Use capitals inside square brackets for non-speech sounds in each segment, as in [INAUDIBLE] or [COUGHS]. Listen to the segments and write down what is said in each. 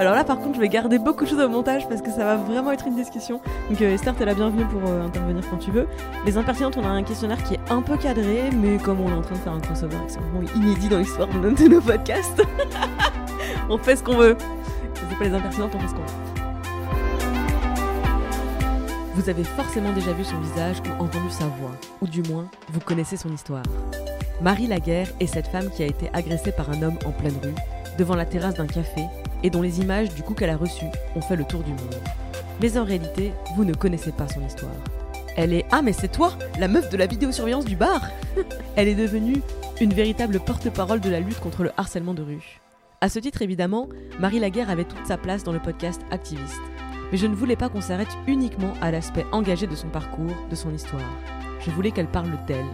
Alors là, par contre, je vais garder beaucoup de choses au montage parce que ça va vraiment être une discussion. Donc euh, Esther, t'es la bienvenue pour euh, intervenir quand tu veux. Les impertinentes, on a un questionnaire qui est un peu cadré, mais comme on est en train de faire un crossover, vraiment inédit dans l'histoire de nos- de podcasts, [LAUGHS] on fait ce qu'on veut. C'est pas les impertinentes, on fait ce qu'on veut. Vous avez forcément déjà vu son visage ou entendu sa voix, ou du moins, vous connaissez son histoire. Marie Laguerre est cette femme qui a été agressée par un homme en pleine rue, devant la terrasse d'un café, et dont les images du coup qu'elle a reçu ont fait le tour du monde. Mais en réalité, vous ne connaissez pas son histoire. Elle est Ah mais c'est toi, la meuf de la vidéosurveillance du bar [LAUGHS] Elle est devenue une véritable porte-parole de la lutte contre le harcèlement de rue. À ce titre évidemment, Marie Laguerre avait toute sa place dans le podcast Activiste. Mais je ne voulais pas qu'on s'arrête uniquement à l'aspect engagé de son parcours, de son histoire. Je voulais qu'elle parle d'elle.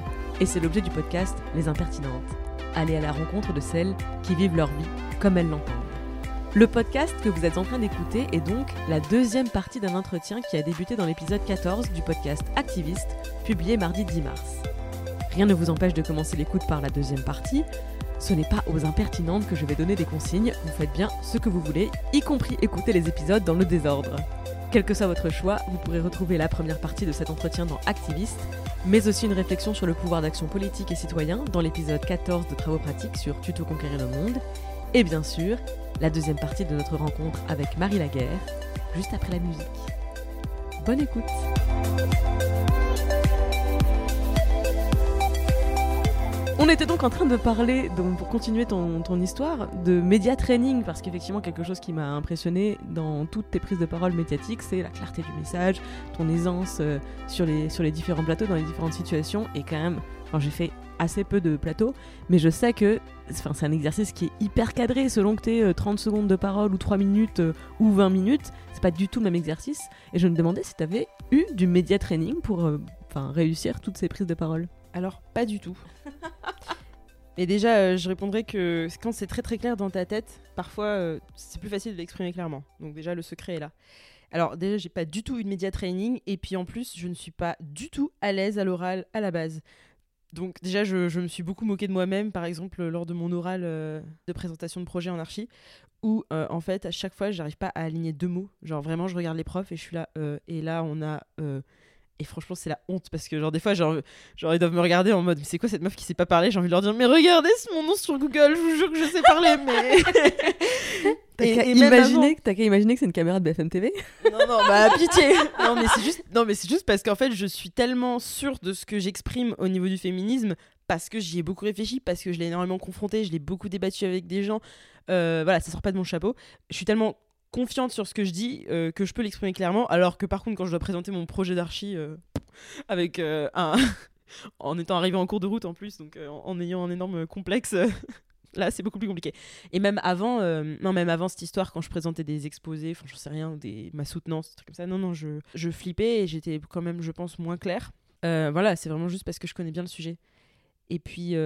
Et c'est l'objet du podcast Les Impertinentes. Aller à la rencontre de celles qui vivent leur vie comme elles l'entendent. Le podcast que vous êtes en train d'écouter est donc la deuxième partie d'un entretien qui a débuté dans l'épisode 14 du podcast Activiste, publié mardi 10 mars. Rien ne vous empêche de commencer l'écoute par la deuxième partie. Ce n'est pas aux impertinentes que je vais donner des consignes, vous faites bien ce que vous voulez, y compris écouter les épisodes dans le désordre. Quel que soit votre choix, vous pourrez retrouver la première partie de cet entretien dans Activiste, mais aussi une réflexion sur le pouvoir d'action politique et citoyen dans l'épisode 14 de Travaux pratiques sur Tuto conquérir le monde, et bien sûr, la deuxième partie de notre rencontre avec Marie Laguerre, juste après la musique. Bonne écoute On était donc en train de parler, donc pour continuer ton, histoire, de média training, parce qu'effectivement, quelque chose qui m'a impressionné dans toutes tes prises de parole médiatiques, c'est la clarté du message, ton aisance euh, sur, les, différents plateaux, dans les différentes situations, et quand même, j'ai fait assez peu de plateaux, mais je sais que c'est un exercice qui est hyper cadré, selon que tu aies 30 secondes de parole, ou 3 minutes, euh, ou 20 minutes, c'est pas du tout le même exercice, et je me demandais si tu avais eu du média training pour euh, réussir toutes ces prises de parole. Alors, pas du tout. [LAUGHS] Et déjà, euh, je répondrais que quand c'est très très clair dans ta tête, parfois euh, c'est plus facile de l'exprimer clairement. Donc déjà, le secret est là. Alors déjà, j'ai pas du tout eu de média training, et puis en plus, je ne suis pas du tout à l'aise à l'oral à la base. Donc déjà, je, je me suis beaucoup moqué de moi-même, par exemple lors de mon oral euh, de présentation de projet en archi, où en fait, à chaque fois, j'arrive pas à aligner deux mots. Genre vraiment, je regarde les profs et je suis là, euh, et là, on a... et franchement, c'est la honte parce que, genre, des fois, genre, genre, ils doivent me regarder en mode, mais c'est quoi cette meuf qui sait pas parler? J'ai envie de leur dire, mais regardez, c'est mon nom sur Google, je vous jure que je sais parler, [LAUGHS] mais. T'as qu'à imaginer, que- t'as qu'à imaginer que c'est une caméra de BFM TV non, non, bah pitié. Non, mais c'est juste, non, mais c'est juste parce qu'en fait, je suis tellement sûre de ce que j'exprime au niveau du féminisme parce que j'y ai beaucoup réfléchi, parce que je l'ai énormément confronté, je l'ai beaucoup débattu avec des gens. Euh, voilà, ça sort pas de mon chapeau. Je suis tellement confiante sur ce que je dis euh, que je peux l'exprimer clairement, alors que par contre, quand je dois présenter mon projet d'archi euh, [LAUGHS] avec euh, un. [LAUGHS] en étant arrivé en cours de route en plus, donc en, ayant un énorme complexe. [LAUGHS] Là, c'est beaucoup plus compliqué. Et même avant, non, même avant cette histoire, quand je présentais des exposés, enfin, j'en sais rien, des, ma soutenance, des trucs comme ça, non, non, je, je flippais et j'étais quand même, je pense, moins claire. Voilà, c'est vraiment juste parce que je connais bien le sujet. Et puis,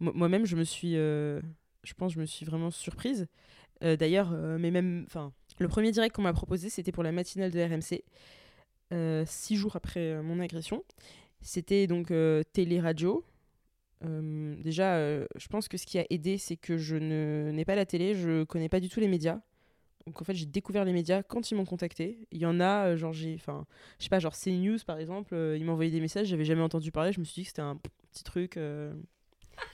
moi-même, je me suis, je pense, je me suis vraiment surprise. D'ailleurs, mais même, enfin, le premier direct qu'on m'a proposé, c'était pour la matinale de RMC, euh, six jours après euh, mon agression. C'était donc euh, télé-radio. Déjà, je pense que ce qui a aidé, c'est que je ne- n'ai pas la télé, je connais pas du tout les médias. Donc en fait, j'ai découvert les médias quand ils m'ont contacté. Il y en a, genre, j'ai, enfin, je sais pas, genre CNews par exemple, euh, ils envoyé des messages, j'avais jamais entendu parler, je me suis dit que c'était un petit truc.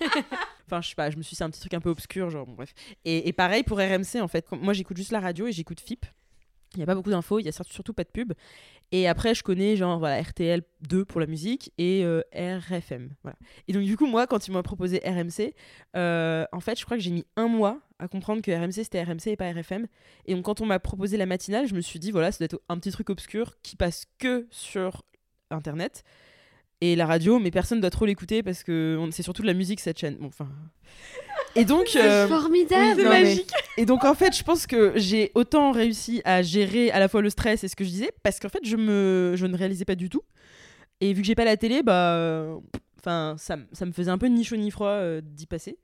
[LAUGHS] Enfin, je sais pas, je me suis dit c'est un petit truc un peu obscur, genre, bon, bref. Et, et pareil pour RMC, en fait. Moi, j'écoute juste la radio et j'écoute FIP. Il n'y a pas beaucoup d'infos, il y a surtout pas de pub. Et après, je connais genre voilà, RTL 2 pour la musique et euh, RFM. Voilà. Et donc, du coup, moi, quand ils m'ont proposé RMC, euh, en fait, je crois que j'ai mis un mois à comprendre que RMC c'était RMC et pas RFM. Et donc, quand on m'a proposé la matinale, je me suis dit, voilà, ça doit être un petit truc obscur qui passe que sur Internet. Et la radio, mais personne doit trop l'écouter parce que c'est surtout de la musique cette chaîne. Bon, enfin. Et donc. euh, Formidable. oui, non, mais- Et donc en fait, je pense que j'ai autant réussi à gérer à la fois le stress et ce que je disais parce qu'en fait, je me je ne réalisais pas du tout. Et vu que j'ai pas la télé, bah enfin ça, ça me faisait un peu ni chaud ni froid euh, d'y passer.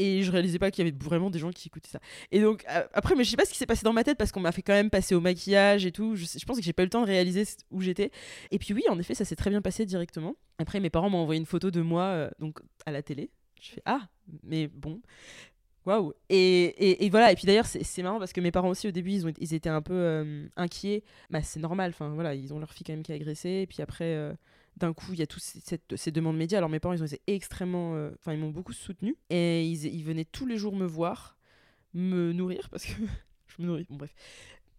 Et je réalisais pas qu'il y avait vraiment des gens qui écoutaient ça. Et donc après, mais je sais pas ce qui s'est passé dans ma tête parce qu'on m'a fait quand même passer au maquillage et tout. Je, je pense que j'ai pas eu le temps de réaliser où j'étais. Et puis oui, en effet, ça s'est très bien passé directement. Après, mes parents m'ont envoyé une photo de moi euh, donc à la télé. Je fais ah, mais bon. Waouh! Et, et, voilà, et puis d'ailleurs, c'est marrant parce que mes parents aussi, au début, ils, ont, ils étaient un peu euh, inquiets. Bah, c'est normal, enfin voilà, ils ont leur fille quand même qui a agressé. Et puis après, euh, d'un coup, il y a toutes ces, demandes médias. Alors mes parents, ils ont été extrêmement. euh, Enfin, ils m'ont beaucoup soutenu. Et ils, venaient tous les jours me voir, me nourrir parce que [LAUGHS] je me nourris. Bon, bref.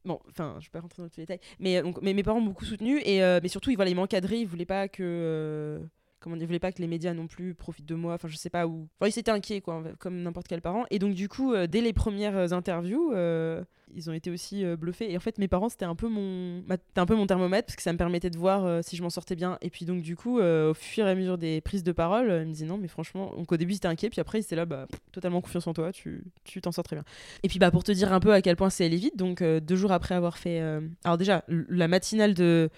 Bon, enfin, je vais pas rentrer dans tous les détails. Mais, euh, mes parents m'ont beaucoup soutenu. Et, euh, mais surtout, ils, voilà, ils m'encadraient. Ils voulaient pas que. Comment dire, ils voulaient pas que les médias non plus profitent de moi. Enfin, je sais pas où. Enfin, ils étaient inquiets, quoi, comme n'importe quel parent. Et donc, du coup, euh, dès les premières euh, interviews, euh, ils ont été aussi bluffés. Et en fait, mes parents, c'était un peu mon, c'était un peu mon thermomètre parce que ça me permettait de voir si je m'en sortais bien. Et puis, donc, du coup, au fur et à mesure des prises de parole, ils me disaient non, mais franchement, donc au début, c'était inquiet. Puis après, ils étaient là, bah, totalement confiance en toi, tu tu t'en sors très bien. Et puis, bah, pour te dire un peu à quel point c'est allé vite, donc deux jours après avoir fait. Alors, déjà, la matinale de.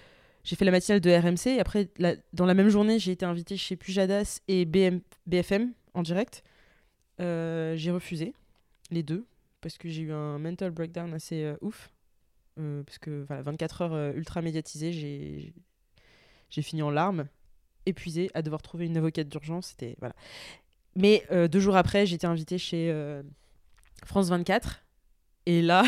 J'ai fait la matinale de RMC. Et après, dans la même journée, j'ai été invitée chez Pujadas et BFM en direct. Euh, j'ai refusé les deux parce que j'ai eu un mental breakdown assez euh, ouf. Euh, parce que voilà, 24 heures ultra médiatisées, j'ai fini en larmes, épuisée, à devoir trouver une avocate d'urgence. C'était voilà. Mais deux jours après, été invitée chez France 24. Et là,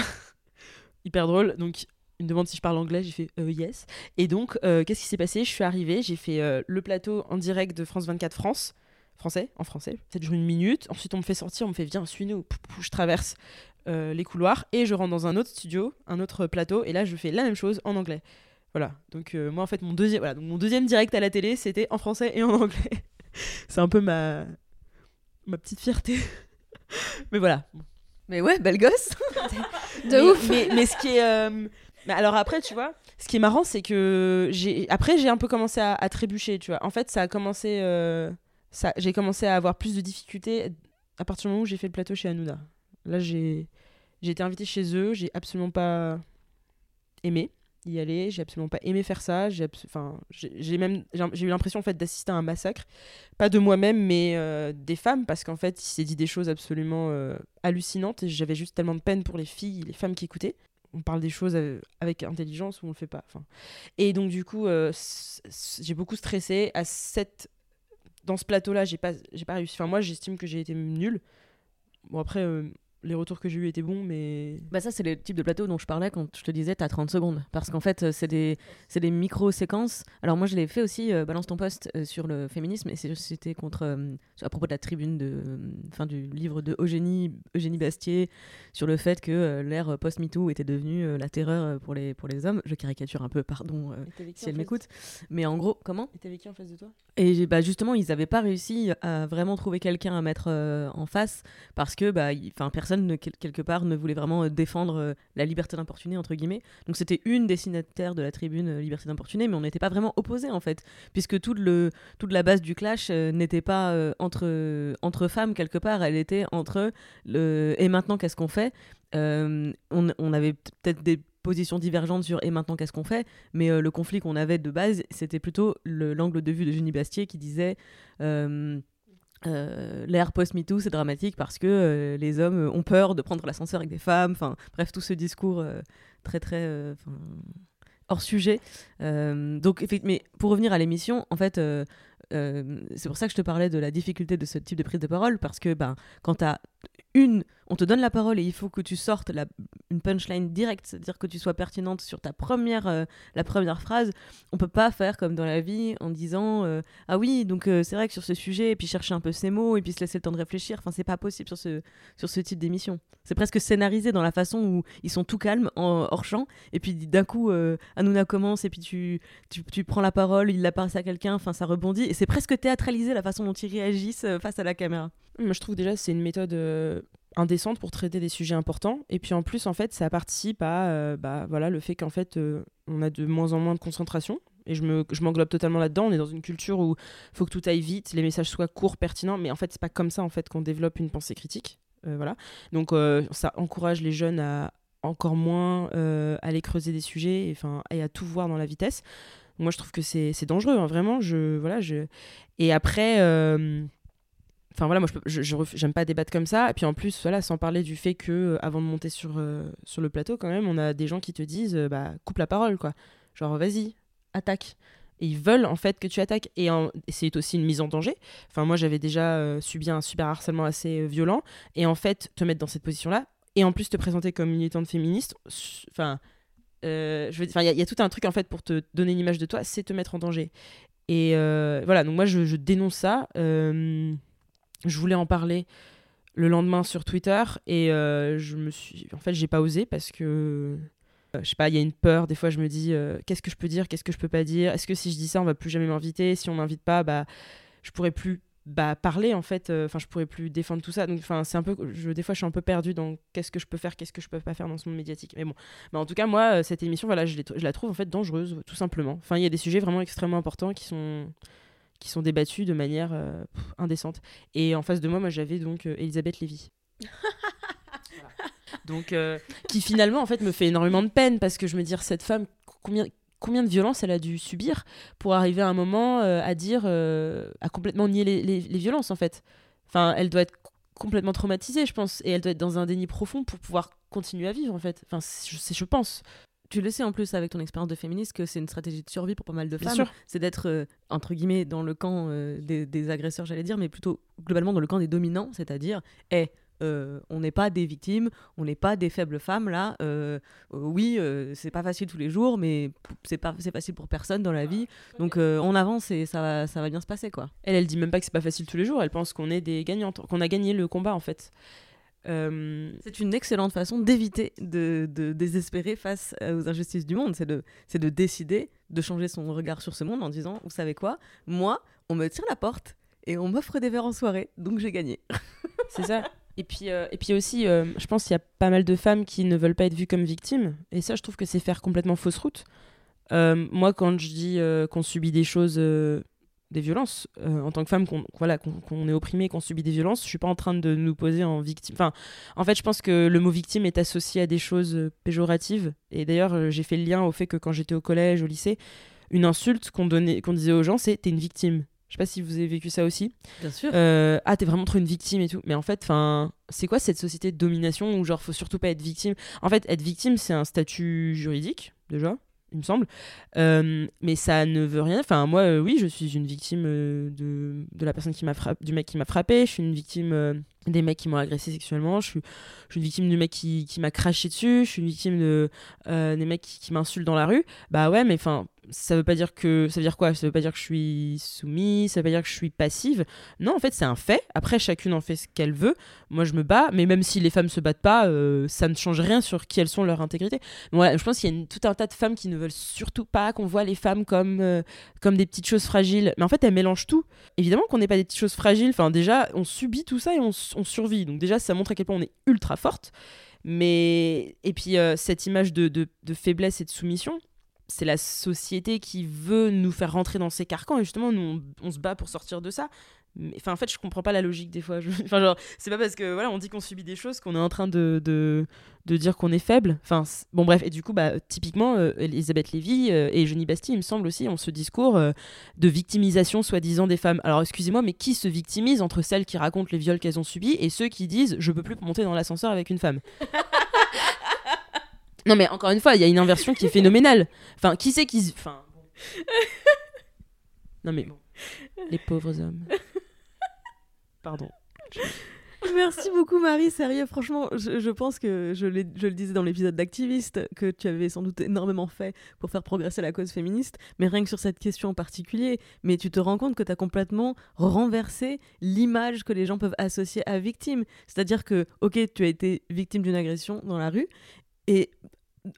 [LAUGHS] hyper drôle. Donc, il me demande si je parle anglais. J'ai fait euh, yes. Et donc, euh, qu'est-ce qui s'est passé? Je suis arrivée, j'ai fait euh, le plateau en direct de France 24 France, français, en français. Ça dure une minute. Ensuite, on me fait sortir, on me fait viens, suis-nous. Je traverse les couloirs et je rentre dans un autre studio, un autre plateau. Et là, je fais la même chose en anglais. Voilà. Donc, moi, en fait, mon deuxième, voilà, donc mon deuxième direct à la télé, c'était en français et en anglais. [LAUGHS] C'est un peu ma, ma petite fierté. [LAUGHS] Mais voilà. Mais ouais, belle gosse. [LAUGHS] De mais, ouf. Mais, mais ce qui est. mais alors après, tu vois, ce qui est marrant, c'est que j'ai. Après, j'ai un peu commencé à, trébucher, tu vois. En fait, ça a commencé. euh, Ça, j'ai commencé à avoir plus de difficultés à partir du moment où j'ai fait le plateau chez Hanouna. Là, j'ai. J'ai été invitée chez eux, j'ai absolument pas aimé y aller, j'ai absolument pas aimé faire ça, j'ai enfin, j'ai même j'ai eu l'impression en fait d'assister à un massacre, pas de moi-même mais euh, des femmes parce qu'en fait, il s'est dit des choses absolument euh, hallucinantes et j'avais juste tellement de peine pour les filles, les femmes qui écoutaient. On parle des choses avec intelligence ou on le fait pas. Enfin, et donc du coup, euh, j'ai beaucoup stressé à cette dans ce plateau-là, j'ai pas j'ai pas réussi. Enfin moi, j'estime que j'ai été nulle. Bon après euh, les retours que j'ai eu étaient bons mais Bah ça, c'est le type de plateau dont je parlais quand je te disais t'as 30 secondes. Parce qu'en fait, euh, c'est des, c'est des micro-séquences. Alors moi, je l'ai fait aussi, euh, Balance ton poste, euh, sur le féminisme. Et c'était contre, euh, à propos de la tribune de, euh, fin, du livre de Eugénie, Eugénie Bastier sur le fait que euh, l'ère post-MeToo était devenue euh, la terreur pour les, pour les hommes. Je caricature un peu, pardon, euh, si elle m'écoute. Mais en gros, comment Et t'avais qui en face de toi et bah justement, ils n'avaient pas réussi à vraiment trouver quelqu'un à mettre euh, en face parce que bah, 'fin, quelque part, ne voulait vraiment euh, défendre euh, la liberté d'importuner, entre guillemets. Donc c'était une des signataires de la tribune euh, Liberté d'importuner, mais on n'était pas vraiment opposés, en fait, puisque toute, le, toute la base du clash n'était pas entre, entre femmes, quelque part, elle était entre le et maintenant, qu'est-ce qu'on fait? On, avait peut-être des positions divergentes sur et maintenant qu'est-ce qu'on fait? Mais le conflit qu'on avait de base c'était plutôt le- l'angle de vue de Jenny Bastier qui disait euh, l'ère post-MeToo c'est dramatique parce que euh, les hommes ont peur de prendre l'ascenseur avec des femmes. Enfin bref tout ce discours euh, très très euh, hors sujet. Donc mais pour revenir à l'émission en fait c'est pour ça que je te parlais de la difficulté de ce type de prise de parole parce que ben quand t'as une on te donne la parole et il faut que tu sortes une punchline directe c'est-à-dire que tu sois pertinente sur ta première euh, la première phrase. On peut pas faire comme dans la vie en disant euh, ah oui donc euh, c'est vrai que sur ce sujet et puis chercher un peu ses mots et puis se laisser le temps de réfléchir. Enfin c'est pas possible sur ce sur ce type d'émission. C'est presque scénarisé dans la façon où ils sont tout calmes en, hors champ et puis d'un coup Hanouna commence et puis tu, tu, prends la parole il la passe à quelqu'un enfin ça rebondit et c'est presque théâtralisé la façon dont ils réagissent face à la caméra. Moi, je trouve déjà c'est une méthode indécente pour traiter des sujets importants. Et puis en plus, en fait, ça participe à euh, bah, voilà, le fait qu'en fait, euh, on a de moins en moins de concentration. Et je me- je m'englobe totalement là-dedans. On est dans une culture où il faut que tout aille vite, les messages soient courts, pertinents. Mais en fait, c'est pas comme ça en fait qu'on développe une pensée critique. Euh, voilà. Donc ça encourage les jeunes à encore moins aller creuser des sujets et, et à tout voir dans la vitesse. Moi, je trouve que c'est dangereux, hein, vraiment. Je, voilà, je... Et après, enfin voilà, moi, je j'aime pas débattre comme ça. Et puis en plus, voilà, sans parler du fait que euh, avant de monter sur, euh, sur le plateau, quand même, on a des gens qui te disent, euh, bah, coupe la parole, quoi. Genre, vas-y, attaque. Et ils veulent en fait que tu attaques. Et, c'est aussi une mise en danger. Enfin, moi, j'avais déjà subi un cyberharcèlement assez euh, violent. Et en fait, te mettre dans cette position-là, et en plus te présenter comme militante féministe, enfin, il y, a- tout un truc en fait pour te donner une image de toi, c'est te mettre en danger. Et voilà, donc moi, je dénonce ça. Je voulais en parler le lendemain sur Twitter et euh, je me suis, en fait, j'ai pas osé parce que euh, je sais pas, il y a une peur. Des fois, je me dis, euh, qu'est-ce que je peux dire, qu'est-ce que je peux pas dire? Est-ce que si je dis ça, on va plus jamais m'inviter? Si on m'invite pas, bah, je pourrais plus bah, parler en fait. Enfin, je pourrais plus défendre tout ça. Donc, enfin, c'est un peu, je, des fois, je suis un peu perdue dans qu'est-ce que je peux faire, qu'est-ce que je peux pas faire dans ce monde médiatique. Mais bon, bah, en tout cas, moi, cette émission, voilà, je, je la trouve en fait dangereuse, tout simplement. Enfin, il y a des sujets vraiment extrêmement importants qui sont qui sont débattus de manière euh, indécente. Et en face de moi, moi, j'avais donc euh, Elisabeth Lévy. Voilà. [LAUGHS] Donc, euh, qui finalement, en fait, me fait énormément de peine parce que je me dis, cette femme, combien, combien de violence elle a dû subir pour arriver à un moment à dire, à complètement nier les, les- les violences, en fait. Enfin, elle doit être complètement traumatisée, je pense, et elle doit être dans un déni profond pour pouvoir continuer à vivre, en fait. Enfin, je, c'est- je pense. Tu le sais en plus avec ton expérience de féministe que c'est une stratégie de survie pour pas mal de Bien femmes. C'est d'être, euh, entre guillemets, dans le camp euh, des, des agresseurs, j'allais dire, mais plutôt globalement dans le camp des dominants, c'est-à-dire, eh, euh, on n'est pas des victimes, on n'est pas des faibles femmes là. oui, c'est pas facile tous les jours, mais c'est pas c'est facile pour personne dans la vie. Donc euh, on avance et ça va, ça va bien se passer quoi. Elle, elle dit même pas que c'est pas facile tous les jours. Elle pense qu'on est des gagnantes, qu'on a gagné le combat, en fait. Euh, C'est une excellente façon d'éviter de, de désespérer face euh, aux injustices du monde. C'est de, c'est de décider de changer son regard sur ce monde en disant, vous savez quoi, moi, on me tire la porte et on m'offre des verres en soirée, donc j'ai gagné. [LAUGHS] C'est ça. Et puis, euh, et puis aussi, euh, je pense qu'il y a pas mal de femmes qui ne veulent pas être vues comme victimes. Et ça, je trouve que c'est faire complètement fausse route. Moi, quand je dis qu'on subit des choses, des violences, euh, en tant que femme, qu'on voilà, qu'on est opprimé, qu'on subit des violences, je suis pas en train de nous poser en victime. Enfin, en fait, je pense que le mot victime est associé à des choses euh, péjoratives. Et d'ailleurs, euh, j'ai fait le lien au fait que quand j'étais au collège, au lycée, une insulte qu'on donnait, qu'on disait aux gens, c'est t'es une victime. Je sais pas si vous avez vécu ça aussi. Bien sûr. Euh, ah, t'es vraiment trop une victime et tout. Mais en fait, enfin, c'est quoi cette société de domination où genre faut surtout pas être victime? En fait, être victime, c'est un statut juridique déjà, me semble. Euh, mais ça ne veut rien. Enfin, moi, euh, oui, je suis une victime euh, de, la personne qui m'a frappé, du mec qui m'a frappé. Je suis une victime des mecs qui m'ont agressé sexuellement. Je suis, une victime du mec qui, m'a craché dessus. Je suis une victime de des mecs qui m'insultent dans la rue. Bah ouais, mais enfin, ça veut pas dire que ça veut dire quoi? Ça veut pas dire que je suis soumise. Ça veut pas dire que je suis passive? Non, en fait, c'est un fait. Après, chacune en fait ce qu'elle veut. Moi, je me bats, mais même si les femmes se battent pas, euh, ça ne change rien sur qui elles sont, leur intégrité. Voilà, je pense qu'il y a tout un tas de femmes qui ne veulent surtout pas qu'on voit les femmes comme, euh, comme des petites choses fragiles. Mais en fait, elles mélangent tout. Évidemment qu'on n'est pas des petites choses fragiles. Enfin, déjà, on subit tout ça et on, survit. Donc déjà, ça montre à quel point on est ultra forte. Mais et puis euh, cette image de- de faiblesse et de soumission, c'est la société qui veut nous faire rentrer dans ces carcans et justement nous on, se bat pour sortir de ça. Enfin en fait je comprends pas la logique des fois. [LAUGHS] Enfin genre c'est pas parce que voilà on dit qu'on subit des choses qu'on est en train de, de, dire qu'on est faible. Enfin bon bref et du coup bah typiquement euh, Elisabeth Lévy euh, et Jenny Bastille il me semble aussi ont ce discours euh, de victimisation soi-disant des femmes. Alors excusez-moi mais qui se victimise entre celles qui racontent les viols qu'elles ont subis et ceux qui disent je peux plus monter dans l'ascenseur avec une femme? [LAUGHS] Non mais encore une fois, il y a une inversion qui est phénoménale. Enfin, qui c'est qui... Enfin... Non mais bon. Les pauvres hommes. Pardon. Merci beaucoup Marie, sérieux, franchement, je, pense que je, je le disais dans l'épisode d'activiste, que tu avais sans doute énormément fait pour faire progresser la cause féministe, mais rien que sur cette question en particulier, mais tu te rends compte que tu as complètement renversé l'image que les gens peuvent associer à victime. C'est-à-dire que, ok, tu as été victime d'une agression dans la rue, et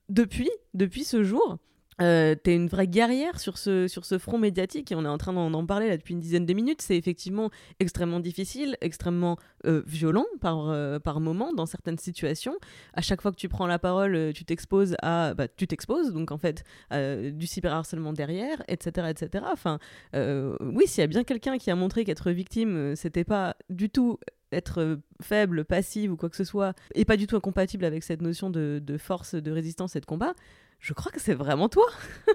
depuis, depuis ce jour, euh, t'es une vraie guerrière sur ce, sur ce front médiatique et on est en train d'en en parler là depuis une dizaine de minutes. C'est effectivement extrêmement difficile, extrêmement euh, violent par, euh, par moment dans certaines situations. À chaque fois que tu prends la parole, euh, tu t'exposes à. Bah, tu t'exposes, donc en fait, du cyberharcèlement derrière, etc. etc. Enfin, oui, s'il y a bien quelqu'un qui a montré qu'être victime, c'était pas du tout être euh, faible, passive ou quoi que ce soit, et pas du tout incompatible avec cette notion de, force, de résistance et de combat, je crois que c'est vraiment toi. [LAUGHS]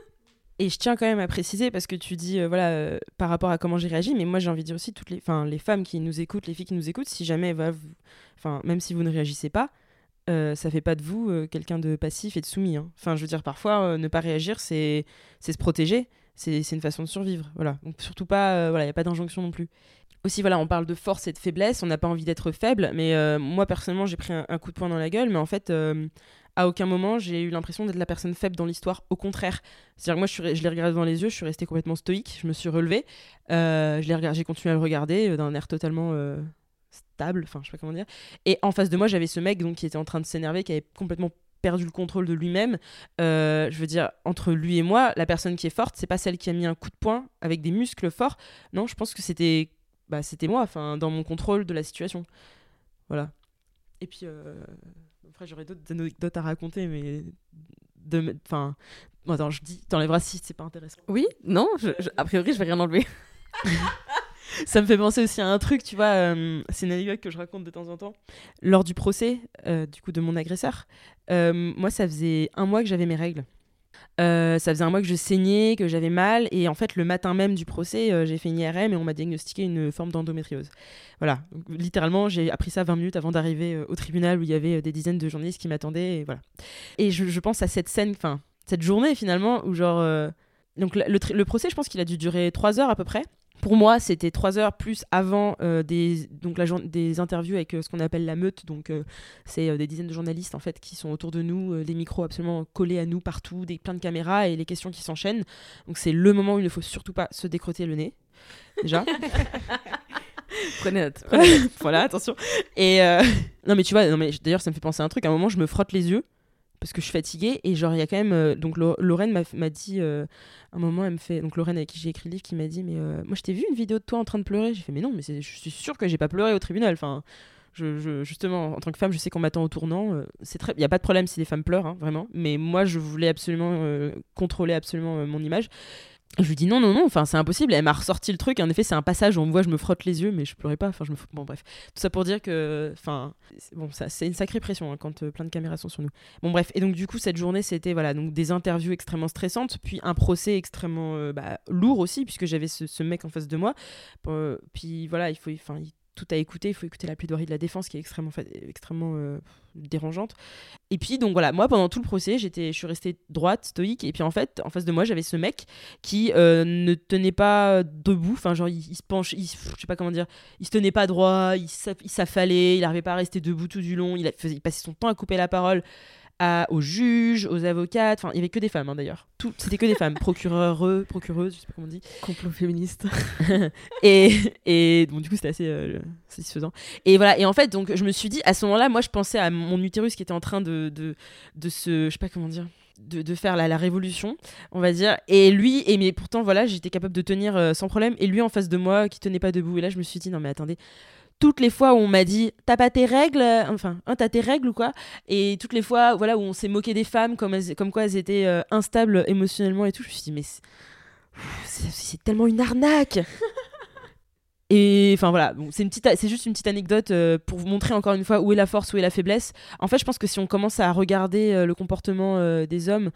Et je tiens quand même à préciser parce que tu dis euh, voilà euh, par rapport à comment j'ai réagi, mais moi j'ai envie de dire aussi toutes les, femmes qui nous écoutent, les filles qui nous écoutent, si jamais voilà, même si vous ne réagissez pas, ça fait pas de vous quelqu'un de passif et de soumis. hein. Enfin je veux dire parfois ne pas réagir c'est se protéger, c'est une façon de survivre. Voilà donc surtout pas voilà il y a pas d'injonction non plus. Aussi voilà on parle de force et de faiblesse, on n'a pas envie d'être faible, mais euh, moi personnellement j'ai pris un, coup de poing dans la gueule, mais en fait euh, à aucun moment j'ai eu l'impression d'être la personne faible dans l'histoire. Au contraire, c'est-à-dire que moi, je, l'ai regardé dans les yeux, je suis restée complètement stoïque, je me suis relevée, euh, j'ai continué à le regarder euh, d'un air totalement stable, enfin, je sais pas comment dire. Et en face de moi, j'avais ce mec donc qui était en train de s'énerver, qui avait complètement perdu le contrôle de lui-même. Je veux dire, entre lui et moi, la personne qui est forte, c'est pas celle qui a mis un coup de poing avec des muscles forts. Non, je pense que c'était, bah, c'était moi, enfin, dans mon contrôle de la situation. Voilà. Et puis, euh, après, j'aurais d'autres anecdotes à raconter, mais de, enfin, bon, attends, je dis, t'enlèveras si c'est pas intéressant. Oui Non je- je- A priori, je vais rien enlever. [LAUGHS] Ça me fait penser aussi à un truc, tu vois, euh, c'est une anecdote que je raconte de temps en temps. Lors du procès, euh, du coup, de mon agresseur, euh, moi, ça faisait un mois que j'avais mes règles. Euh, ça faisait un mois que je saignais, que j'avais mal, et en fait, le matin même du procès, euh, j'ai fait une IRM et on m'a diagnostiqué une forme d'endométriose. Voilà, littéralement, j'ai appris ça 20 minutes avant d'arriver euh, au tribunal où il y avait des dizaines de journalistes qui m'attendaient, et voilà. Et je, pense à cette scène, enfin, cette journée finalement, où genre. donc, le, le procès, je pense qu'il a dû durer 3 heures à peu près. Pour moi, c'était trois heures plus avant euh, des, donc la des interviews avec euh, ce qu'on appelle la meute. Donc, euh, c'est des dizaines de journalistes en fait qui sont autour de nous, les micros absolument collés à nous partout, des plein de caméras et les questions qui s'enchaînent. Donc, c'est le moment où il ne faut surtout pas se décrotter le nez. Déjà. [LAUGHS] Prenez note. voilà, attention. Et [LAUGHS] non, mais tu vois, non, mais d'ailleurs, ça me fait penser à un truc. À un moment, je me frotte les yeux parce que je suis fatiguée et genre il y a quand même euh, donc Lo- Lorraine m'a dit euh, un moment elle me fait donc Lorraine avec qui j'ai écrit le livre qui m'a dit mais euh, moi je t'ai vu une vidéo de toi en train de pleurer. J'ai fait mais non mais je suis sûre que j'ai pas pleuré au tribunal. Enfin je, justement en tant que femme je sais qu'on m'attend au tournant c'est très il y a pas de problème si les femmes pleurent hein, vraiment. Mais moi je voulais absolument contrôler absolument mon image je lui dis non, non, non, enfin c'est impossible. Elle m'a ressorti le truc. En effet, c'est un passage où on me voit, je me frotte les yeux, mais je pleurais pas. Enfin, je me fous- Bon, bref. Tout ça pour dire que. Enfin, bon, c'est une sacrée pression hein, quand euh, plein de caméras sont sur nous. Bon, bref. Et donc, du coup, cette journée, c'était voilà, donc des interviews extrêmement stressantes, puis un procès extrêmement euh, bah, lourd aussi, puisque j'avais ce, ce mec en face de moi. Euh, puis voilà, il faut. Enfin, il- tout à écouter. Il faut écouter la plaidoirie de la défense qui est extrêmement, extrêmement euh, dérangeante. Et puis, donc voilà, moi, pendant tout le procès, j'étais, je suis restée droite, stoïque. Et puis, en fait, en face de moi, j'avais ce mec qui euh, ne tenait pas debout. Enfin, genre, il, se penche, il, je sais pas comment dire, il se tenait pas droit, il s'a- il s'affalait, il n'arrivait pas à rester debout tout du long. Il, il passait son temps à couper la parole à, aux juges, aux avocates. Enfin, il y avait que des femmes hein, d'ailleurs. Tout, c'était que des femmes, [LAUGHS] procureurs, procureuses, je sais pas comment on dit. Complot féministe. [LAUGHS] Et, et bon, du coup, c'était assez euh, satisfaisant. Et voilà, et en fait, donc, je me suis dit, à ce moment-là, moi, je pensais à mon utérus qui était en train de, de, de se. Je sais pas comment dire. De, de faire la, la révolution, on va dire. Et lui, et mais pourtant, voilà, j'étais capable de tenir euh, sans problème. Et lui, en face de moi, qui tenait pas debout. Et là, je me suis dit, non, mais attendez. Toutes les fois où on m'a dit, t'as pas tes règles, enfin, hein, t'as tes règles ou quoi Et toutes les fois, voilà, où on s'est moqué des femmes, comme, elles- comme quoi elles étaient euh, instables émotionnellement et tout, je me suis dit, mais c'est- tellement une arnaque [LAUGHS] et enfin voilà, c'est une petite, c'est juste une petite anecdote euh, pour vous montrer encore une fois où est la force, où est la faiblesse. En fait, je pense que si on commence à regarder euh, le comportement euh, des hommes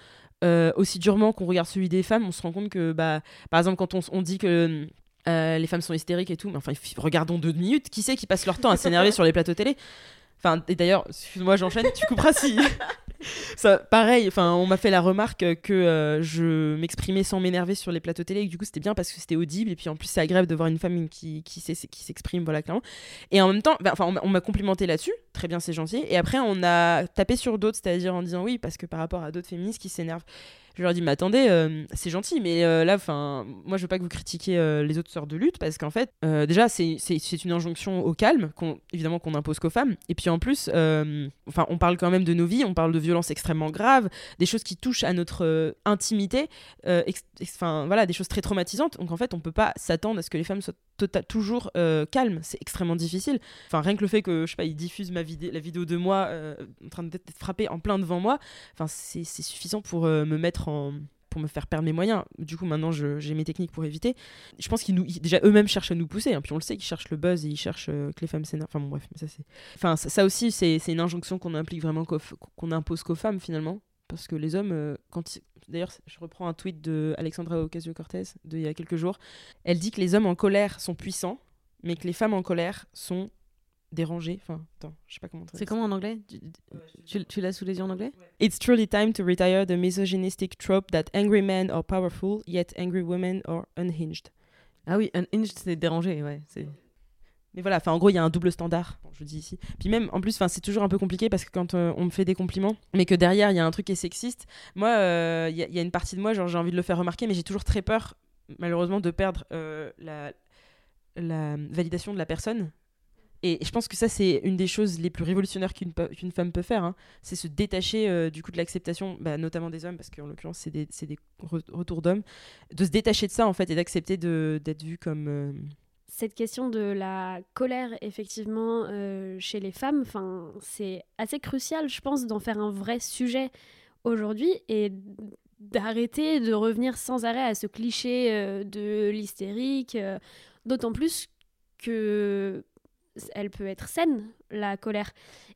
aussi durement qu'on regarde celui des femmes, on se rend compte que, bah, par exemple, quand on, on dit que euh, les femmes sont hystériques et tout, mais enfin, regardons deux minutes. Qui c'est qui passe leur temps à s'énerver sur les plateaux télé? Enfin, et d'ailleurs, excuse-moi, j'enchaîne. Tu couperas si. [LAUGHS] Ça, pareil, enfin, on m'a fait la remarque que euh, je m'exprimais sans m'énerver sur les plateaux télé, et du coup c'était bien parce que c'était audible, et puis en plus c'est agréable de voir une femme qui, qui, qui s'exprime, voilà, clairement. Et en même temps, bah, enfin, on m'a complimenté là-dessus, très bien, c'est gentil, et après on a tapé sur d'autres, c'est-à-dire en disant oui, parce que par rapport à d'autres féministes qui s'énervent. Je leur dis, mais attendez, euh, c'est gentil, mais euh, là, enfin, moi, je veux pas que vous critiquiez euh, les autres sœurs de lutte, parce qu'en fait, déjà, c'est une injonction au calme, évidemment, qu'on impose qu'aux femmes. Et puis en plus, enfin, on parle quand même de nos vies, on parle de violences extrêmement graves, des choses qui touchent à notre intimité, enfin, voilà, des choses très traumatisantes. Donc en fait, on peut pas s'attendre à ce que les femmes soient tota- toujours calmes. C'est extrêmement difficile. Enfin, rien que le fait que, je sais pas, ils diffusent la vidéo de moi en train d'être frappée en plein devant moi, enfin, c'est suffisant pour me mettre pour me faire perdre mes moyens. Du coup, maintenant, j'ai mes techniques pour éviter. Je pense qu'ils nous, ils- déjà eux-mêmes cherchent à nous pousser. hein. Puis on le sait, qu'ils cherchent le buzz et ils cherchent euh, que les femmes s'énervent. Enfin bon, bref, mais ça c'est. Enfin, ça, aussi, c'est une injonction qu'on implique vraiment qu'on impose qu'aux femmes finalement, parce que les hommes, euh, quand ils- D'ailleurs, je reprends un tweet de Alexandra Ocasio-Cortez d'il y a quelques jours. Elle dit que les hommes en colère sont puissants, mais que les femmes en colère sont dérangées. Enfin, attends, je sais pas comment C'est comment en anglais? Tu, tu- tu l'as sous les yeux en anglais? It's truly time to retire the misogynistic trope that angry men are powerful, yet angry women are unhinged. Ah oui, unhinged, c'est dérangé, ouais. c'est- Mais voilà, enfin en gros, il y a un double standard, je dis ici. Puis même, en plus, enfin c'est toujours un peu compliqué parce que quand euh, on me fait des compliments, mais que derrière, il y a un truc qui est sexiste, moi, euh, il y, a- il y a une partie de moi, genre j'ai envie de le faire remarquer, mais j'ai toujours très peur, malheureusement, de perdre euh, la, la validation de la personne. Et je pense que ça, c'est une des choses les plus révolutionnaires qu'une qu'une femme peut faire. hein. C'est se détacher euh, du coup de l'acceptation, bah, notamment des hommes, parce qu'en l'occurrence, c'est des, des re- retours d'hommes. De se détacher de ça, en fait, et d'accepter d'être vu comme. euh, Cette question de la colère, effectivement, euh, chez les femmes, c'est assez crucial, je pense, d'en faire un vrai sujet aujourd'hui et d'arrêter de revenir sans arrêt à ce cliché de l'hystérique, d'autant plus que elle peut être saine, la colère.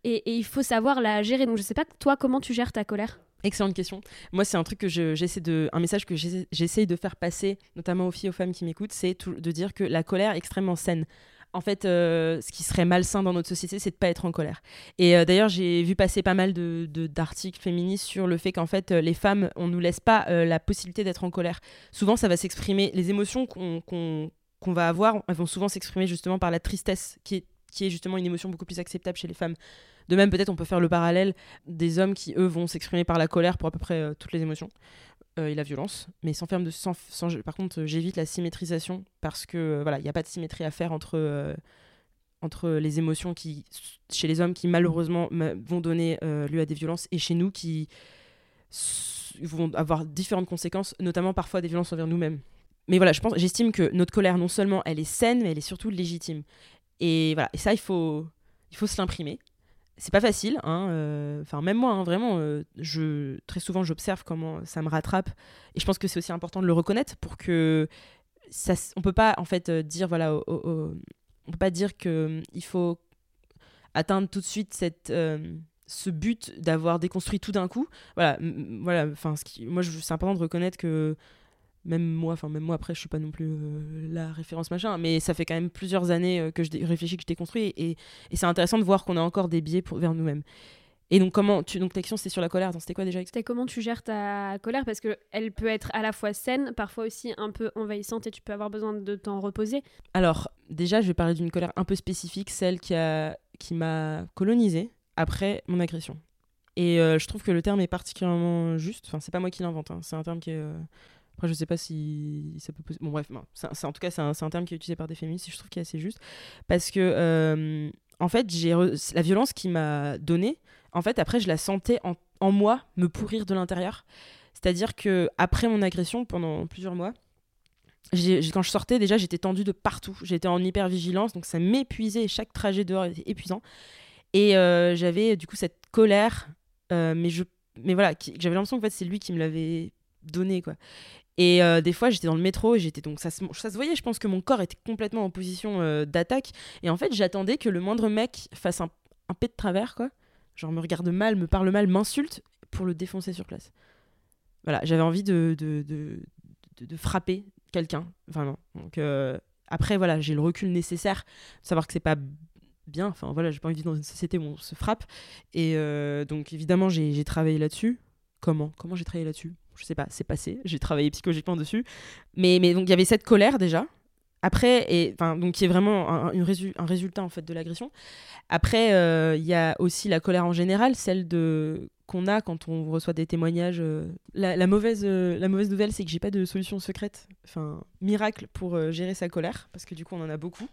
Et, il faut savoir la gérer. Donc je sais pas, toi, comment tu gères ta colère? Excellente question. Moi, c'est un truc que je- j'essaie de, un message que j'essaie de faire passer, notamment aux filles, aux femmes qui m'écoutent, c'est de dire que la colère est extrêmement saine. En fait, euh, ce qui serait malsain dans notre société, c'est de pas être en colère. Et euh, d'ailleurs, j'ai vu passer pas mal de de- d'articles féministes sur le fait qu'en fait, euh, les femmes, on nous laisse pas la possibilité d'être en colère. Souvent, ça va s'exprimer. Les émotions qu'on- qu'on va avoir, elles vont souvent s'exprimer justement par la tristesse, qui est qui est justement une émotion beaucoup plus acceptable chez les femmes. De même, peut-être on peut faire le parallèle des hommes qui, eux, vont s'exprimer par la colère pour à peu près euh, toutes les émotions euh, et la violence, mais sans faire de. Sans, sans- par contre, euh, j'évite la symétrisation parce que voilà, il n'y a pas de symétrie à faire entre. entre les émotions qui chez les hommes qui malheureusement ma- vont donner lieu à des violences et chez nous qui vont avoir différentes conséquences notamment parfois des violences envers nous-mêmes mais voilà je pense j'estime que notre colère non seulement elle est saine mais elle est surtout légitime. Et voilà et ça il faut il faut se l'imprimer. C'est pas facile hein, euh, même moi hein, vraiment euh, je très souvent j'observe comment ça me rattrape. Et je pense que c'est aussi important de le reconnaître pour que ça on peut pas en fait euh, dire voilà on peut pas dire que il faut atteindre tout de suite cette ce but d'avoir déconstruit tout d'un coup. Voilà voilà enfin moi c'est important de reconnaître que même moi enfin même moi après je suis pas non plus euh, la référence machin mais ça fait quand même plusieurs années euh, que je réfléchis que je déconstruis et, et c'est intéressant de voir qu'on a encore des biais pour, vers nous-mêmes et donc comment tu donc ta question c'était sur la colère c'était quoi déjà C'était comment tu gères ta colère Parce que elle peut être à la fois saine, parfois aussi un peu envahissante et tu peux avoir besoin de t'en reposer. Alors, déjà, je vais parler d'une colère un peu spécifique, celle qui a qui m'a colonisée après mon agression. Et euh, je trouve que le terme est particulièrement juste. Enfin, c'est pas moi qui l'invente. hein. C'est un terme qui est. Après, je sais pas si ça peut. Bon, bref, en tout cas, c'est un, terme qui est utilisé par des féministes et je trouve qu'il est assez juste. Parce que, euh, en fait, j'ai la violence qui m'a donnée, en fait, après, je la sentais en, moi me pourrir de l'intérieur. C'est-à-dire que après mon agression, pendant plusieurs mois, quand je sortais, déjà, j'étais tendue de partout. J'étais en hyper-vigilance, donc ça m'épuisait. Chaque trajet dehors était épuisant. Et euh, j'avais du coup cette colère, euh, mais, je, mais voilà, j'avais l'impression que en fait, c'est lui qui me l'avait donné, quoi. Et euh, des fois, j'étais dans le métro et j'étais donc ça se, voyait. Je pense que mon corps était complètement en position euh, d'attaque. Et en fait, j'attendais que le moindre mec fasse un, un pet de travers, quoi. Genre me regarde mal, me parle mal, m'insulte pour le défoncer sur place. Voilà, j'avais envie de, frapper quelqu'un, vraiment. Donc euh, après, voilà, j'ai le recul nécessaire, savoir que c'est pas bien. Enfin voilà, j'ai pas envie de vivre dans une société où on se frappe. Et donc évidemment, j'ai travaillé là-dessus. Comment? Comment j'ai travaillé là-dessus? Je sais pas, c'est passé. J'ai travaillé psychologiquement dessus. Mais, mais donc il y avait cette colère déjà. Après, et donc qui est vraiment un résultat en fait de l'agression. Après, euh, il y a aussi la colère en général, celle de qu'on a quand on reçoit des témoignages. euh, La, mauvaise, euh, la mauvaise nouvelle, c'est que j'ai pas de solution secrète, enfin miracle pour euh, gérer sa colère, parce que du coup on en a beaucoup.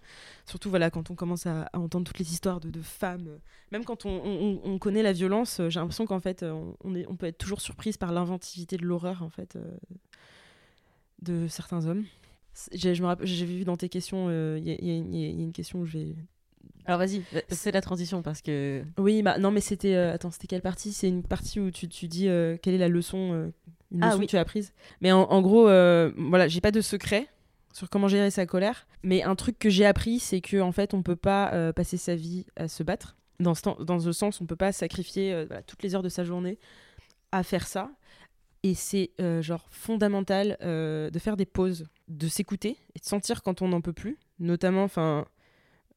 Surtout voilà quand on commence à, entendre toutes les histoires de, femmes, même quand on, on- on connaît la violence, j'ai l'impression qu'en fait on, est, on peut être toujours surprise par l'inventivité de l'horreur en fait de certains hommes. J'ai vu dans tes questions, il y, y a une question où je vais Alors vas-y, c'est la transition parce que. oui, bah non, mais c'était. euh, attends, c'était quelle partie? C'est une partie où tu, tu dis euh, quelle est la leçon, euh, une Ah leçon oui. que tu as apprise. Mais en, en gros, euh, voilà, j'ai pas de secret sur comment gérer sa colère. Mais un truc que j'ai appris, c'est que en fait, on peut pas euh, passer sa vie à se battre. Dans ce, temps- dans ce sens, on peut pas sacrifier euh, voilà, toutes les heures de sa journée à faire ça. Et c'est euh, genre fondamental euh, de faire des pauses, de s'écouter et de sentir quand on n'en peut plus. Notamment, enfin,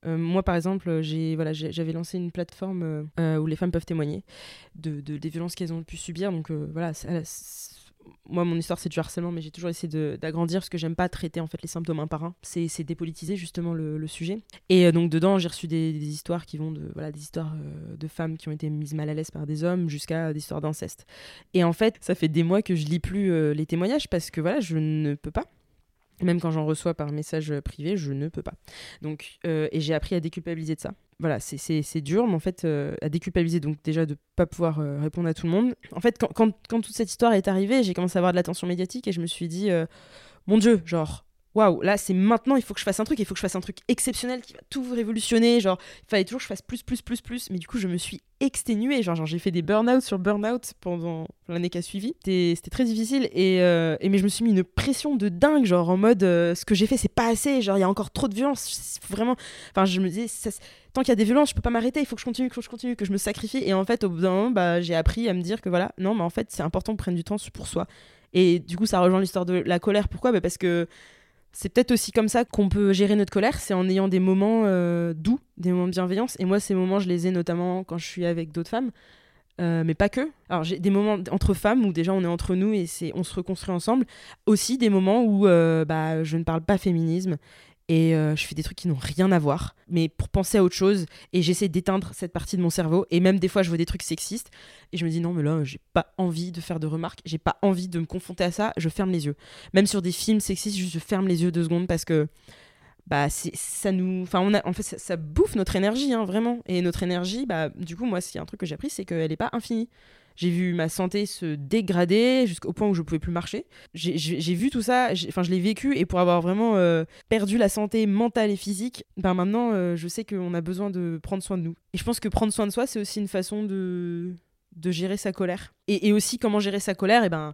euh, moi, par exemple, j'ai voilà, j'avais lancé une plateforme euh, euh, où les femmes peuvent témoigner de, de- des violences qu'elles ont pu subir. Donc voilà, moi, mon histoire, c'est du harcèlement, mais j'ai toujours essayé d'agrandir parce que j'aime pas traiter en fait les symptômes un par un. C'est dépolitiser justement le, le sujet. Et donc dedans, j'ai reçu des, des histoires qui vont de voilà des histoires de femmes qui ont été mises mal à l'aise par des hommes jusqu'à des histoires d'inceste. Et en fait, ça fait des mois que je lis plus les témoignages parce que voilà, je ne peux pas. Même quand j'en reçois par message privé, je ne peux pas. Donc, euh, et j'ai appris à déculpabiliser de ça. Voilà, c'est- dur, mais en fait, euh, à déculpabiliser, donc déjà de pas pouvoir euh, répondre à tout le monde. En fait, quand, quand, toute cette histoire est arrivée, j'ai commencé à avoir de l'attention médiatique et je me suis dit, mon Dieu, genre, waouh, là, c'est maintenant, il faut que je fasse un truc, il faut que je fasse un truc exceptionnel qui va tout révolutionner. Genre, il fallait toujours que je fasse plus, plus, plus, plus. Mais du coup, je me suis exténuée. Genre, genre, j'ai fait des burn-out sur burn-out pendant l'année qui a suivi. C'était très difficile. Et, euh, et mais je me suis mis une pression de dingue, genre en mode, euh, ce que j'ai fait, c'est pas assez. Genre, il y a encore trop de violence. Vraiment. Enfin, je me disais, tant qu'il y a des violences, je peux pas m'arrêter. Il faut que je continue, que je continue, que je me sacrifie. Et en fait, au bout d'un moment, bah, j'ai appris à me dire que voilà, non, mais en fait, c'est important de prendre du temps pour soi. Et du coup, ça rejoint l'histoire de la colère. Pourquoi? Bah, Parce que c'est peut-être aussi comme ça qu'on peut gérer notre colère, c'est en ayant des moments euh, doux, des moments de bienveillance. Et moi, ces moments, je les ai notamment quand je suis avec d'autres femmes, euh, mais pas que. Alors, j'ai des moments entre femmes où déjà on est entre nous et c'est on se reconstruit ensemble. Aussi des moments où euh, bah, je ne parle pas féminisme et euh, je fais des trucs qui n'ont rien à voir, mais pour penser à autre chose. Et j'essaie d'éteindre cette partie de mon cerveau. Et même des fois, je vois des trucs sexistes et je me dis non, mais là, j'ai pas envie de faire de remarques, j'ai pas envie de me confronter à ça. Je ferme les yeux. Même sur des films sexistes, je ferme les yeux deux secondes parce que bah ça nous enfin ça, bouffe notre énergie hein, vraiment et notre énergie bah du coup moi s'il y a un truc que j'ai appris c'est qu'elle est pas infinie j'ai vu ma santé se dégrader jusqu'au point où je pouvais plus marcher. J'ai- vu tout ça enfin je l'ai vécu et pour avoir vraiment euh, perdu la santé mentale et physique ben maintenant euh, je sais qu'on a besoin de prendre soin de nous. Et je pense que prendre soin de soi c'est aussi une façon de gérer sa colère. Et, aussi comment gérer sa colère et ben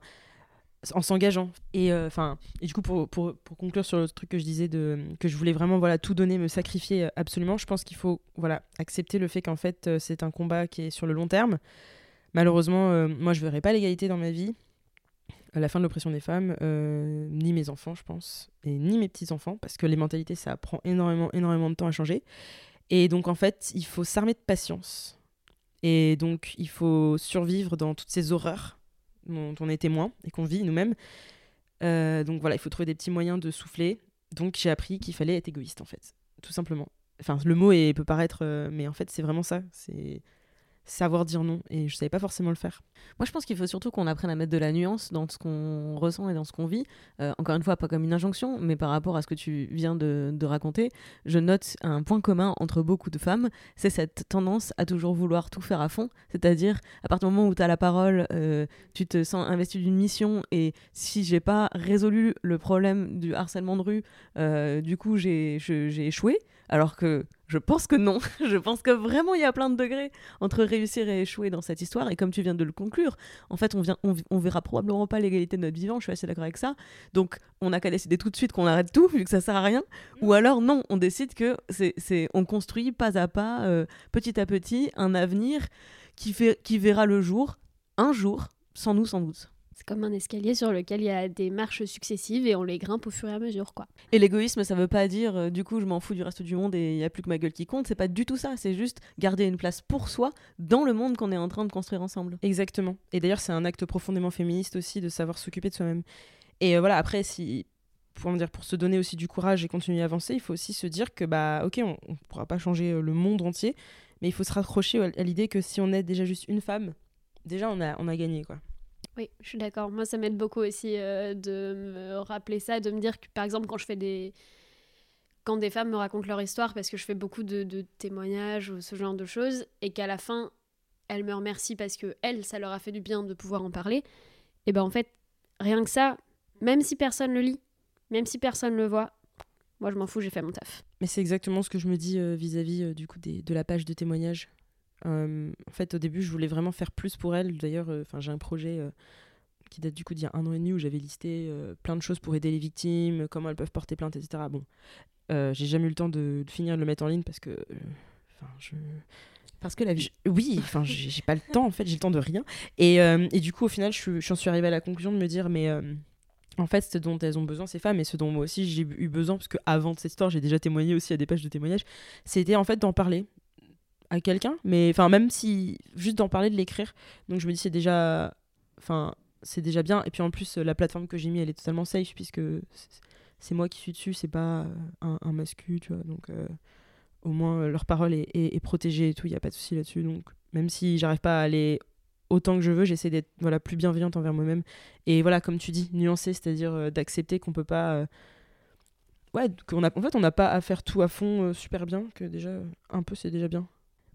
en s'engageant. Et euh, et du coup pour, pour, pour conclure sur le truc que je disais de que je voulais vraiment voilà tout donner me sacrifier absolument je pense qu'il faut voilà accepter le fait qu'en fait c'est un combat qui est sur le long terme malheureusement euh, moi je verrai pas l'égalité dans ma vie la fin de l'oppression des femmes euh, ni mes enfants je pense et ni mes petits enfants parce que les mentalités ça prend énormément énormément de temps à changer et donc en fait il faut s'armer de patience et donc il faut survivre dans toutes ces horreurs dont on est témoin et qu'on vit nous-mêmes. Euh, donc voilà, il faut trouver des petits moyens de souffler. Donc j'ai appris qu'il fallait être égoïste en fait, tout simplement. Enfin, le mot est- peut paraître, mais en fait c'est vraiment ça. C'est savoir dire non et je savais pas forcément le faire. Moi, je pense qu'il faut surtout qu'on apprenne à mettre de la nuance dans ce qu'on ressent et dans ce qu'on vit. Euh, encore une fois, pas comme une injonction, mais par rapport à ce que tu viens de, raconter, je note un point commun entre beaucoup de femmes, c'est cette tendance à toujours vouloir tout faire à fond. C'est-à-dire, à partir du moment où tu as la parole, euh, tu te sens investi d'une mission, et si j'ai pas résolu le problème du harcèlement de rue, euh, du coup, j'ai échoué. Alors que je pense que non. [LAUGHS] je pense que vraiment, il y a plein de degrés entre réussir et échouer dans cette histoire. Et comme tu viens de le conclure, en fait, on, vient, on, on verra probablement pas l'égalité de notre vivant, je suis assez d'accord avec ça. Donc, on n'a qu'à décider tout de suite qu'on arrête tout, [LAUGHS] vu que ça sert à rien. Ou alors, non, on décide que c'est, c'est, on construit pas à pas, euh, petit à petit, un avenir qui, fait, qui verra le jour, un jour, sans nous, sans doute. C'est comme un escalier sur lequel il y a des marches successives et on les grimpe au fur et à mesure, quoi. Et l'égoïsme, ça veut pas dire euh, du coup je m'en fous du reste du monde et il y a plus que ma gueule qui compte. C'est pas du tout ça. C'est juste garder une place pour soi dans le monde qu'on est en train de construire ensemble. Exactement. Et d'ailleurs, c'est un acte profondément féministe aussi de savoir s'occuper de soi-même. Et euh, voilà, après, si pour dire pour se donner aussi du courage et continuer à avancer, il faut aussi se dire que bah ok, on, on pourra pas changer euh, le monde entier, mais il faut se raccrocher à à l'idée que si on est déjà juste une femme déjà on a, on a gagné quoi. Oui, je suis d'accord. Moi, ça m'aide beaucoup aussi euh, de me rappeler ça, de me dire que, par exemple, quand je fais des. Quand des femmes me racontent leur histoire, parce que je fais beaucoup de, témoignages ou ce genre de choses, et qu'à la fin, elles me remercient parce que elles, ça leur a fait du bien de pouvoir en parler, et ben en fait, rien que ça, même si personne le lit, même si personne le voit, moi je m'en fous, j'ai fait mon taf. Mais c'est exactement ce que je me dis euh, vis-à-vis euh, du coup des, de la page de témoignage. Euh, en fait, au début, je voulais vraiment faire plus pour elle. D'ailleurs, euh, j'ai un projet euh, qui date du coup d'il y a un an et demi où j'avais listé euh, plein de choses pour aider les victimes, comment elles peuvent porter plainte, etc. Bon, j'ai jamais eu le temps de, de finir de le mettre en ligne parce que, enfin, je Parce que la vie. je- oui, enfin, j'ai pas le temps en fait, j'ai le temps de rien. Et, et du coup, au final, je j'en suis arrivée à la conclusion de me dire, mais en fait, ce dont elles ont besoin, ces femmes, et ce dont moi aussi j'ai eu besoin, parce que avant de cette histoire, j'ai déjà témoigné aussi à des pages de témoignages, c'était en fait d'en parler à quelqu'un, mais enfin, même si juste d'en parler, de l'écrire. Donc je me dis, c'est déjà, enfin, c'est déjà bien. Et puis en plus, la plateforme que j'ai mis, elle est totalement safe, puisque c'est- moi qui suis dessus, c'est pas euh, un, un mascu, tu vois. Donc. euh, au moins leur parole est, protégée et tout, il n'y a pas de souci là-dessus. Donc même si j'arrive pas à aller autant que je veux, j'essaie d'être voilà, plus bienveillante envers moi-même. Et voilà, comme tu dis, nuancer, c'est-à-dire euh, d'accepter qu'on peut pas... Ouais, qu'on a, en fait, on n'a pas à faire tout à fond super bien, que déjà, un peu, c'est déjà bien.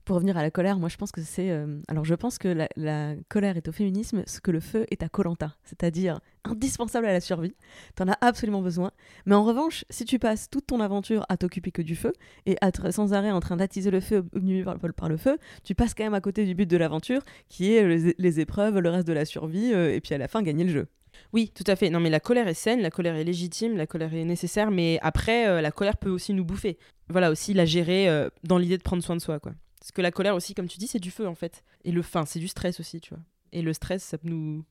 Pour revenir à la colère, moi je pense que c'est. euh, alors je pense que la, colère est au féminisme ce que le feu est à Colanta, c'est-à-dire [LAUGHS] indispensable à la survie. T'en as absolument besoin. Mais en revanche, si tu passes toute ton aventure à t'occuper que du feu et à être sans arrêt en train d'attiser le feu, obnubilé par, le feu, tu passes quand même à côté du but de l'aventure, qui est les, épreuves, le reste de la survie, euh, et puis à la fin gagner le jeu. Oui, tout à fait. Non, mais la colère est saine, la colère est légitime, la colère est nécessaire, mais après, euh, la colère peut aussi nous bouffer. Voilà, aussi la gérer dans l'idée de prendre soin de soi, quoi. Parce que la colère aussi, comme tu dis, c'est du feu, en fait. Et le fin, c'est du stress aussi, tu vois. Et le stress, ça nous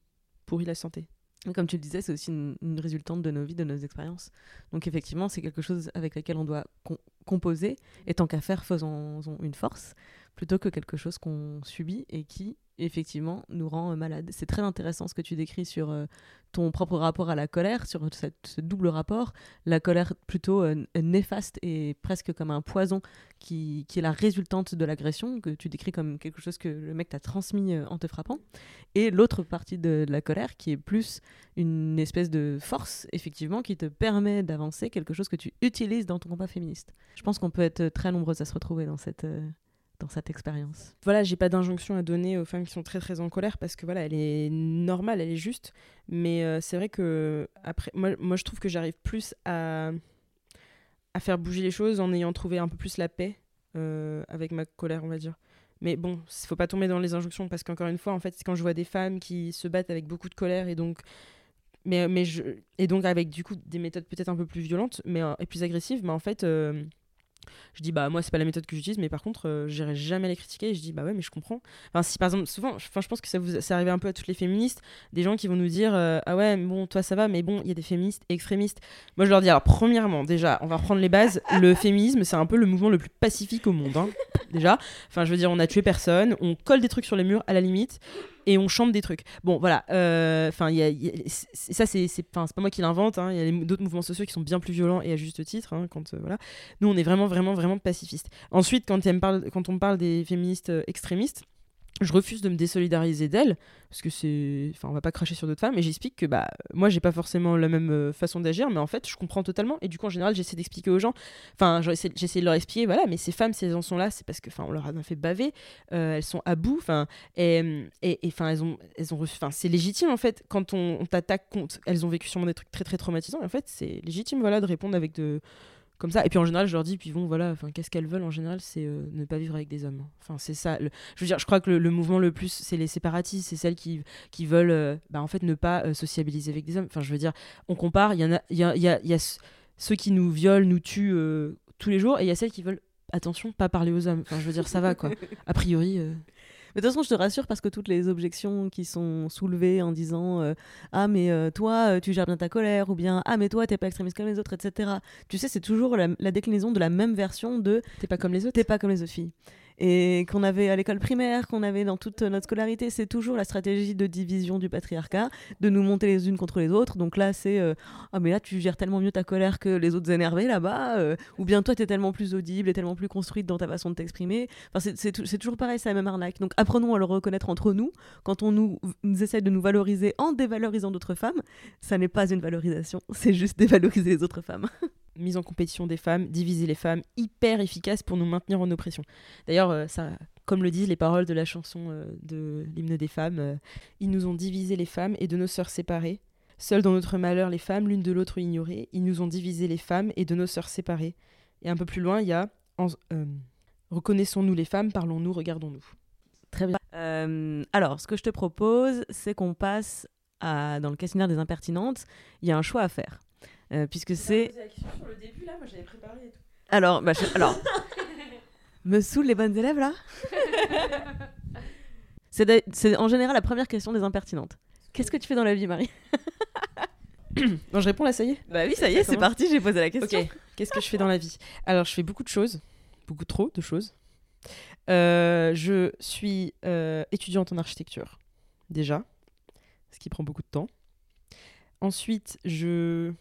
pourrit la santé. Comme tu le disais, c'est aussi une, résultante de nos vies, de nos expériences. Donc effectivement, c'est quelque chose avec lequel on doit com- composer, et tant qu'à faire, faisons-en une force, plutôt que quelque chose qu'on subit et qui, effectivement, nous rend euh, malade. C'est très intéressant ce que tu décris sur euh, ton propre rapport à la colère, sur ce double rapport, la colère plutôt euh, néfaste et presque comme un poison qui, est la résultante de l'agression, que tu décris comme quelque chose que le mec t'a transmis en te frappant, et l'autre partie de la colère qui est plus une espèce de force, effectivement, qui te permet d'avancer quelque chose que tu utilises dans ton combat féministe. Je pense qu'on peut être très nombreuses à se retrouver dans cette, dans cette expérience. Voilà, j'ai pas d'injonction à donner aux femmes qui sont très très en colère parce que voilà, elle est normale, elle est juste. Mais euh, c'est vrai que après, moi, moi je trouve que j'arrive plus à, à faire bouger les choses en ayant trouvé un peu plus la paix euh, avec ma colère, on va dire. Mais bon, il faut pas tomber dans les injonctions parce qu'encore une fois, en fait, quand je vois des femmes qui se battent avec beaucoup de colère et donc mais, mais je, et donc avec du coup des méthodes peut-être un peu plus violentes mais euh, et plus agressives mais en fait je dis bah moi c'est pas la méthode que j'utilise mais par contre euh, j'irai jamais les critiquer. Et je dis bah ouais mais je comprends. Enfin si par exemple souvent enfin je pense que ça vous ça arrive un peu à toutes les féministes des gens qui vont nous dire euh, ah ouais mais bon toi ça va mais bon il y a des féministes extrémistes. Moi je leur dis alors premièrement déjà on va reprendre les bases. Le [LAUGHS] féminisme c'est un peu le mouvement le plus pacifique au monde hein, déjà. Enfin je veux dire on a tué personne on colle des trucs sur les murs à la limite et on chante des trucs. Bon, voilà. euh, Enfin, ça, c'est pas moi qui l'invente. hein, Il y a d'autres mouvements sociaux qui sont bien plus violents et à juste titre. hein, quand, euh, voilà. Nous, on est vraiment, vraiment, vraiment pacifistes. Ensuite, quand, quand on parle des féministes euh, extrémistes, je refuse de me désolidariser d'elles parce que c'est enfin on va pas cracher sur d'autres femmes et j'explique que bah moi j'ai pas forcément la même euh, façon d'agir mais en fait je comprends totalement et du coup en général j'essaie d'expliquer aux gens enfin j'essaie de leur expliquer voilà mais ces femmes elles en sont là c'est parce que enfin on leur a fait baver euh, elles sont à bout enfin et et enfin elles ont elles enfin c'est légitime en fait quand on, on t'attaque contre elles ont vécu sûrement des trucs très très traumatisants et en fait c'est légitime voilà de répondre avec de comme ça. Et puis en général je leur dis puis bon voilà qu'est-ce qu'elles veulent en général c'est euh, ne pas vivre avec des hommes enfin c'est ça je veux dire je crois que le, mouvement le plus c'est les séparatistes c'est celles qui qui veulent euh, bah, en fait ne pas euh, sociabiliser avec des hommes. Enfin je veux dire on compare il y a y a, y y a ceux qui nous violent nous tuent tous les jours et il y a celles qui veulent attention pas parler aux hommes. Enfin je veux dire ça va quoi. A priori Mais de toute façon, je te rassure parce que toutes les objections qui sont soulevées en disant euh, Ah, mais euh, toi, euh, tu gères bien ta colère, ou bien Ah, mais toi, t'es pas extrémiste comme les autres, etc. Tu sais, c'est toujours la, la déclinaison de la même version de t'es pas comme les autres T'es pas comme les autres filles. Et qu'on avait à l'école primaire, qu'on avait dans toute notre scolarité, c'est toujours la stratégie de division du patriarcat, de nous monter les unes contre les autres. Donc là, c'est euh, ah mais là tu gères tellement mieux ta colère que les autres énervés là-bas, euh, ou bien toi tu es tellement plus audible et tellement plus construite dans ta façon de t'exprimer. Enfin, c'est toujours pareil, c'est la même arnaque. Donc apprenons à le reconnaître entre nous. Quand on nous, nous essaie de nous valoriser en dévalorisant d'autres femmes, ça n'est pas une valorisation, c'est juste dévaloriser les autres femmes. [LAUGHS] mise en compétition des femmes, diviser les femmes, hyper efficace pour nous maintenir en oppression. D'ailleurs, euh, ça, comme le disent les paroles de la chanson euh, de l'hymne des femmes, euh, ils nous ont divisé les femmes et de nos sœurs séparées. Seules dans notre malheur les femmes, l'une de l'autre ignorées, ils nous ont divisé les femmes et de nos sœurs séparées. Et un peu plus loin, il y a Reconnaissons-nous les femmes, parlons-nous, regardons-nous. Très bien. alors, ce que je te propose, c'est qu'on passe à, dans le questionnaire des impertinentes. Il y a un choix à faire. Euh, puisque c'est. Alors, bah, alors, [LAUGHS] me saoule les bonnes élèves là? [LAUGHS] c'est en général la première question des impertinentes. Qu'est-ce que tu fais dans la vie, Marie? [COUGHS] Non, je réponds là, ça y est. Bah oui, ça y est, c'est parti. J'ai posé la question. Ok. Qu'est-ce que je fais dans la vie? Alors, je fais beaucoup de choses, beaucoup trop de choses. Euh, je suis euh, étudiante en architecture, déjà, ce qui prend beaucoup de temps. Ensuite, je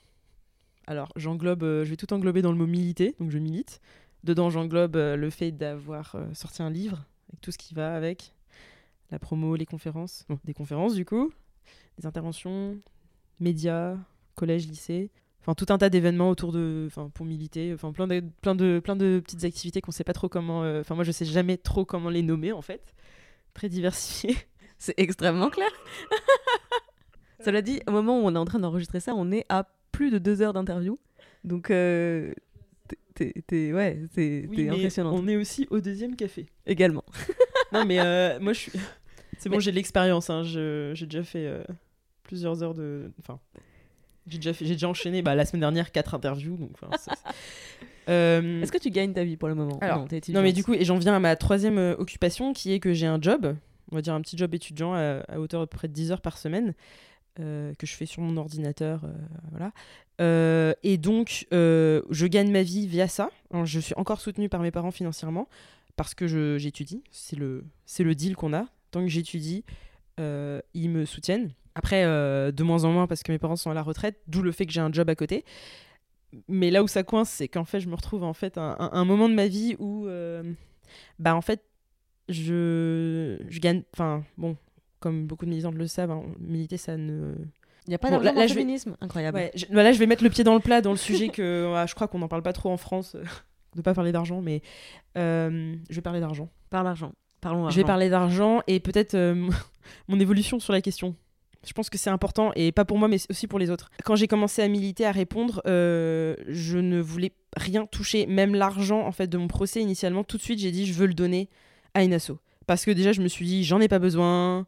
alors, j'englobe, euh, je vais tout englober dans le mot militer, donc je milite. Dedans, j'englobe euh, le fait d'avoir euh, sorti un livre, avec tout ce qui va avec, la promo, les conférences, des conférences du coup, des interventions, médias, collège, lycée, enfin tout un tas d'événements autour de, enfin pour militer, enfin plein de, plein de, plein de petites activités qu'on sait pas trop comment, enfin moi je sais jamais trop comment les nommer en fait, très diversifié. [LAUGHS] C'est extrêmement clair. [LAUGHS] Cela dit, au moment où on est en train d'enregistrer ça, on est à plus de deux heures d'interview. Donc, euh, t'es ouais, impressionnant. On est aussi au deuxième café. Également. [LAUGHS] non, mais euh, moi, je suis. [LAUGHS] C'est bon, j'ai de l'expérience. Hein. J'ai déjà fait euh, plusieurs heures de. Enfin, j'ai déjà, fait... déjà enchaîné bah, la semaine dernière quatre interviews. Donc, [LAUGHS] euh, Est-ce que tu gagnes ta vie pour le moment? Non, non, mais du coup, et j'en viens à ma troisième occupation qui est que j'ai un job, on va dire un petit job étudiant à, à hauteur de près de 10 heures par semaine. Euh, que je fais sur mon ordinateur. Euh, voilà. Euh, et donc, je gagne ma vie via ça. je suis encore soutenue par mes parents financièrement parce que j'étudie. C'est le, le deal qu'on a. Tant que j'étudie, ils me soutiennent. Après, de moins en moins parce que mes parents sont à la retraite, d'où le fait que j'ai un job à côté. Mais là où ça coince, c'est qu'en fait, je me retrouve en fait un, un, moment de ma vie où, bah en fait, je, je gagne. Enfin, bon, comme beaucoup de militants le savent, hein, militer, ça ne. Il n'y a pas bon, d'argent féminisme, incroyable. Ouais, je, là, je vais mettre le pied dans le plat dans le sujet que [LAUGHS] je crois qu'on n'en parle pas trop en France, euh, de pas parler d'argent, mais euh, je vais parler d'argent. Parle d'argent. Parlons argent. Je vais parler d'argent et peut-être euh, [LAUGHS] mon évolution sur la question. Je pense que c'est important et pas pour moi, mais aussi pour les autres. Quand j'ai commencé à militer, à répondre, je ne voulais rien toucher, même l'argent en fait de mon procès initialement. Tout de suite, j'ai dit je veux le donner à une asso parce que déjà je me suis dit j'en ai pas besoin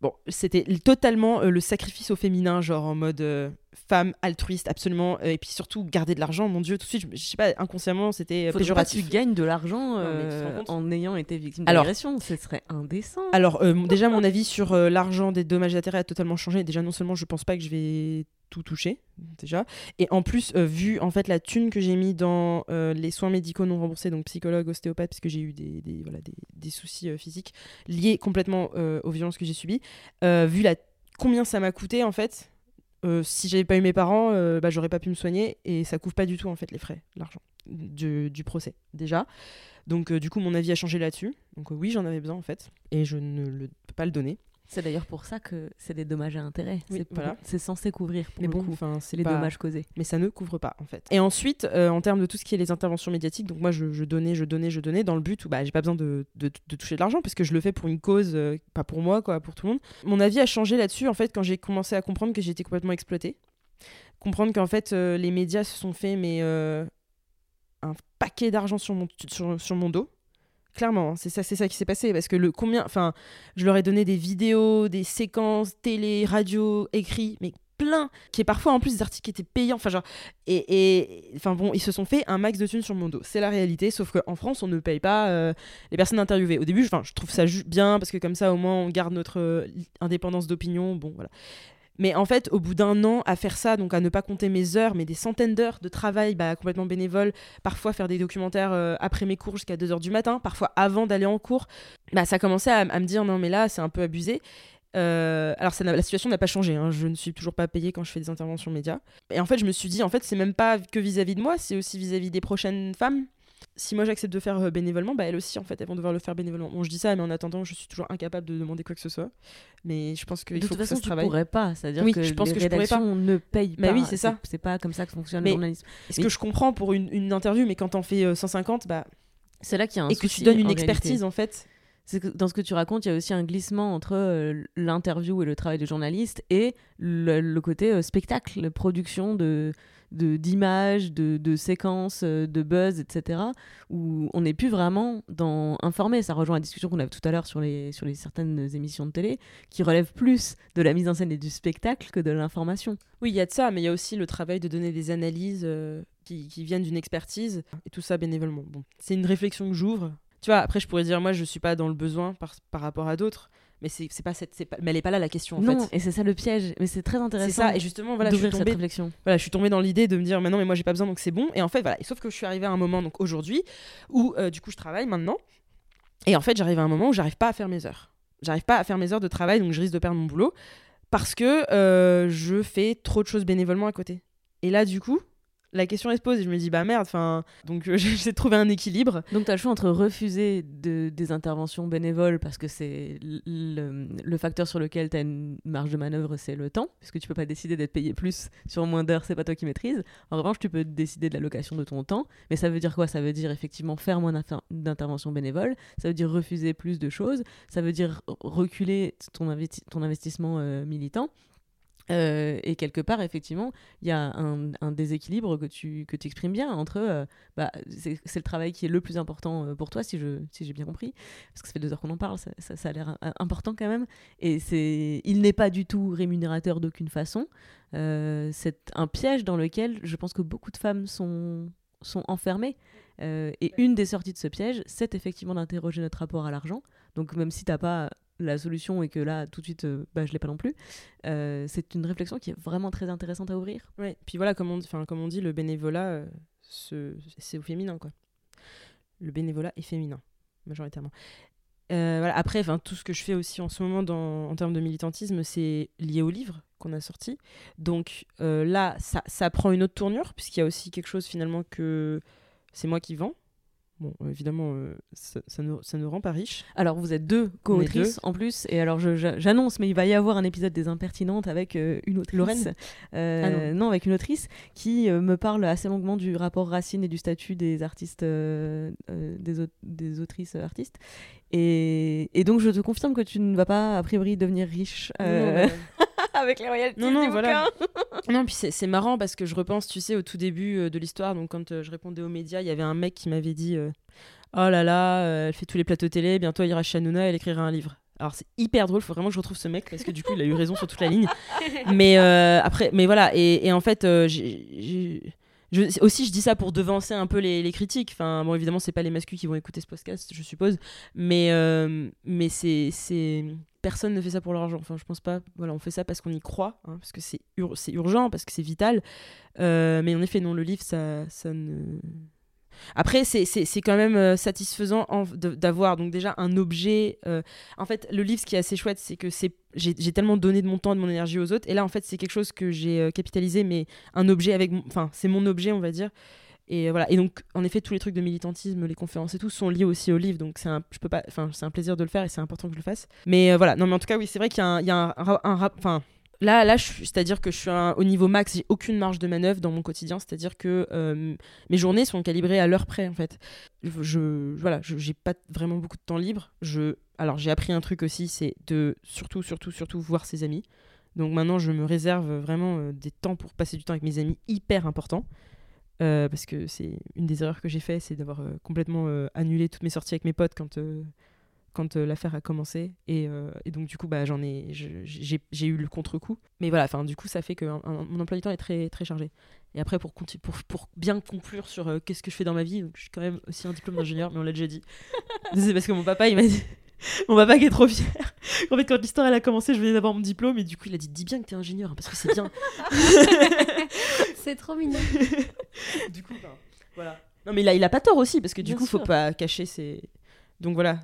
Bon, c'était totalement euh, le sacrifice au féminin, genre en mode euh, femme altruiste, absolument. Euh, et puis surtout, garder de l'argent, mon Dieu, tout de suite, je, sais pas, inconsciemment, c'était péjoratif. Pas tu gagnes de l'argent en ayant été victime d'agression, ce serait indécent. Alors, déjà, mon avis sur l'argent des dommages et intérêts a totalement changé. Déjà, non seulement je pense pas que je vais tout toucher déjà et en plus vu en fait la thune que j'ai mis dans les soins médicaux non remboursés donc psychologue ostéopathe puisque j'ai eu des, des, voilà, des, des soucis physiques liés complètement aux violences que j'ai subies vu la combien ça m'a coûté en fait euh, si j'avais pas eu mes parents, euh, bah, j'aurais pas pu me soigner et ça couvre pas du tout en fait les frais, l'argent du, du, procès déjà. Donc euh, du coup mon avis a changé là-dessus. Donc oui j'en avais besoin en fait et je ne le, peux pas le donner. C'est d'ailleurs pour ça que c'est des dommages à intérêt. c'est voilà. censé couvrir pour enfin c'est les dommages causés. Mais ça ne couvre pas en fait. Et ensuite, euh, en termes de tout ce qui est les interventions médiatiques, donc moi je, donnais, je donnais, je donnais dans le but où bah j'ai pas besoin de, de, toucher de l'argent parce que je le fais pour une cause, euh, pas pour moi quoi, pour tout le monde. Mon avis a changé là-dessus en fait quand j'ai commencé à comprendre que j'étais complètement exploitée, comprendre qu'en fait euh, les médias se sont fait mais un paquet d'argent sur mon sur, sur mon dos Clairement, hein, c'est ça, c'est ça qui s'est passé parce que le combien, enfin, je leur ai donné des vidéos, des séquences télé, radio, écrit, mais plein, qui est parfois en plus des articles qui étaient payants, enfin genre, et, enfin bon, ils se sont fait un max de thunes sur mon dos. C'est la réalité, sauf qu'en France, on ne paye pas euh, les personnes interviewées. Au début, je trouve ça bien parce que comme ça, au moins, on garde notre euh, indépendance d'opinion. Bon, voilà. Mais en fait, au bout d'un an à faire ça, donc à ne pas compter mes heures, mais des centaines d'heures de travail bah, complètement bénévole, parfois faire des documentaires euh, après mes cours jusqu'à 2h du matin, parfois avant d'aller en cours, bah, ça commençait à, me dire non mais là c'est un peu abusé. Euh, alors la situation n'a pas changé, hein. je ne suis toujours pas payée quand je fais des interventions médias. Et en fait je me suis dit, en fait c'est même pas que vis-à-vis de moi, c'est aussi vis-à-vis des prochaines femmes. Si moi j'accepte de faire euh, bénévolement, bah elles aussi en fait elles vont devoir le faire bénévolement. Bon je dis ça, mais en attendant je suis toujours incapable de demander quoi que ce soit. Mais je pense qu'il faut toute que ça façon, se tu travaille. pourrais pas. C'est-à-dire Oui, que je pense les que je pourrais pas. ne payent Bah pas. oui, c'est ça. C'est pas comme ça que fonctionne Mais- le journalisme. Ce que je comprends pour une, une interview, mais quand t'en fais euh, 150, bah, C'est là qu'il y a un et que tu donnes une en réalité. expertise en fait. Que dans ce que tu racontes, il y a aussi un glissement entre euh, l'interview et le travail de journaliste et le, le côté euh, spectacle, production de- d'images, de, de séquences, euh, de buzz, etc. Où on n'est plus vraiment dans informer. Ça rejoint la discussion qu'on avait tout à l'heure sur les, sur les certaines émissions de télé, qui relèvent plus de la mise en scène et du spectacle que de l'information. Oui, il y a de ça, mais il y a aussi le travail de donner des analyses euh, qui, qui viennent d'une expertise, et tout ça bénévolement. Bon, c'est une réflexion que j'ouvre. Tu vois, après, je pourrais dire, moi, je suis pas dans le besoin par, par rapport à d'autres, mais c'est c'est pas cette, c'est pas, mais elle est pas là la question en non, fait. et c'est ça le piège. Mais c'est très C'est intéressant ça, et justement, voilà, je suis d'ouvrir cette tombée réflexion. voilà, je suis tombée dans l'idée de me dire, mais non, mais moi j'ai pas besoin, donc c'est bon. Et en fait, voilà. Et sauf que je suis arrivée à un moment, donc aujourd'hui, où euh, du coup je travaille maintenant. Et en fait, j'arrive à un moment où j'arrive pas à faire mes heures. J'arrive pas à faire mes heures de travail, donc je risque de perdre mon boulot parce que euh, je fais trop de choses bénévolement à côté. Et là, du coup, la question elle se pose et je me dis, bah merde, enfin. Donc euh, [LAUGHS] j'essaie de trouver un équilibre. Donc tu as le choix entre refuser de- des interventions bénévoles parce que c'est le, facteur sur lequel tu as une marge de manœuvre, c'est le temps, puisque tu peux pas décider d'être payé plus sur moins d'heures, c'est pas toi qui maîtrises. En revanche, tu peux décider de l'allocation de ton temps, mais ça veut dire quoi? Ça veut dire effectivement faire moins d'inter- d'interventions bénévoles, ça veut dire refuser plus de choses, ça veut dire reculer ton, ton investissement euh, militant. Euh, et quelque part, effectivement, il y a un, un déséquilibre que tu que exprimes bien entre euh, bah, c'est le travail qui est le plus important euh, pour toi, si je si j'ai bien compris, parce que ça fait deux heures qu'on en parle, ça, ça, ça a l'air important quand même. Et il n'est pas du tout rémunérateur d'aucune façon. Euh, c'est un piège dans lequel je pense que beaucoup de femmes sont sont enfermées. Et une des sorties de ce piège, c'est effectivement d'interroger notre rapport à l'argent. Donc même si t'as pas la solution et que là tout de suite euh, bah, je l'ai pas non plus euh, c'est une réflexion qui est vraiment très intéressante à ouvrir Ouais. Puis voilà, comme on, comme on dit, le bénévolat, euh, ce- c'est au féminin, quoi. Le bénévolat est féminin, majoritairement. Euh, voilà. Après, tout ce que je fais aussi en ce moment dans, en termes de militantisme, c'est lié au livre qu'on a sorti. Donc euh, là, ça prend une autre tournure, puisqu'il y a aussi quelque chose finalement que c'est moi qui vends. Bon, euh, évidemment, euh, ça, ça, ne, ça ne rend pas riche. alors vous êtes deux co-autrices en plus et alors j'annonce mais il va y avoir un épisode des impertinentes avec euh, une autrice Lorraine Euh, Ah non. avec une autrice qui me parle assez longuement du rapport Racine et du statut des artistes des, des autrices artistes et, et donc je te confirme que tu ne vas pas a priori devenir riche Non, bah, [LAUGHS] [LAUGHS] avec les royalties Non, non, du voilà. bouquin. [LAUGHS] Non, puis c'est marrant parce que je repense, tu sais, au tout début euh, de l'histoire, donc quand euh, je répondais aux médias, il y avait un mec qui m'avait dit euh, Oh là là, euh, elle fait tous les plateaux télé, bientôt elle ira chez Hanouna, elle écrira un livre. Alors c'est hyper drôle, faut vraiment que je retrouve ce mec parce que du coup il a eu raison sur toute la ligne. [LAUGHS] Mais euh, après, mais voilà, et, et en fait, j'ai- aussi je dis ça pour devancer un peu les, critiques. Enfin, bon, évidemment, c'est pas les masculins qui vont écouter ce podcast, je suppose, mais, euh, mais c'est. c'est- Personne ne fait ça pour l'argent. Enfin, je pense pas. Voilà, on fait ça parce qu'on y croit, hein, parce que c'est c'est urgent, parce que c'est vital. Euh, mais en effet, non, le livre, ça, ça ne. Après, c'est- quand même euh, satisfaisant d'avoir donc déjà un objet. euh, En fait, le livre, ce qui est assez chouette, c'est que j'ai tellement donné de mon temps et de mon énergie aux autres. Et là, en fait, c'est quelque chose que j'ai euh, capitalisé, mais un objet avec. Enfin, c'est mon objet, on va dire. Et voilà. Et donc, en effet, tous les trucs de militantisme, les conférences et tout sont liés aussi au livre. Donc, c'est un, un plaisir de le faire et c'est important que je le fasse. Mais voilà. Non, mais en tout cas, oui, c'est vrai qu'il y a un, il y un, un. Là, là, c'est-à-dire que je suis un- au niveau max, j'ai aucune marge de manœuvre dans mon quotidien. C'est-à-dire que euh, mes journées sont calibrées à l'heure près, en fait. Je, voilà, j'ai pas vraiment beaucoup de temps libre. Je, alors, j'ai appris un truc aussi, c'est de surtout, surtout, surtout voir ses amis. Donc maintenant, je me réserve vraiment euh, des temps pour passer du temps avec mes amis hyper importants. Euh, parce que c'est une des erreurs que j'ai fait, c'est d'avoir complètement annulé toutes mes sorties avec mes potes quand, quand euh, l'affaire a commencé. Et, euh, et donc, du coup, bah, j'en ai, j'ai, j'ai eu le contre-coup. Mais voilà, enfin, du coup, ça fait que un- un- mon emploi du temps est très, très chargé. Et après, pour, pour, pour bien conclure sur euh, qu'est-ce que je fais dans ma vie, donc, je suis quand même aussi un diplôme d'ingénieur, mais on l'a déjà dit. [LAUGHS] c'est parce que mon papa, il m'a dit. [LAUGHS] Mon papa qui est trop fier. [LAUGHS] En fait, quand l'histoire elle a commencé, je venais d'avoir mon diplôme et du coup, il a dit Dis bien que t'es ingénieur hein, parce que c'est bien. C'est trop mignon. du coup, ben, voilà. Non, mais là, il a pas tort aussi parce que du Bien coup, faut sûr. pas cacher ses. Donc voilà.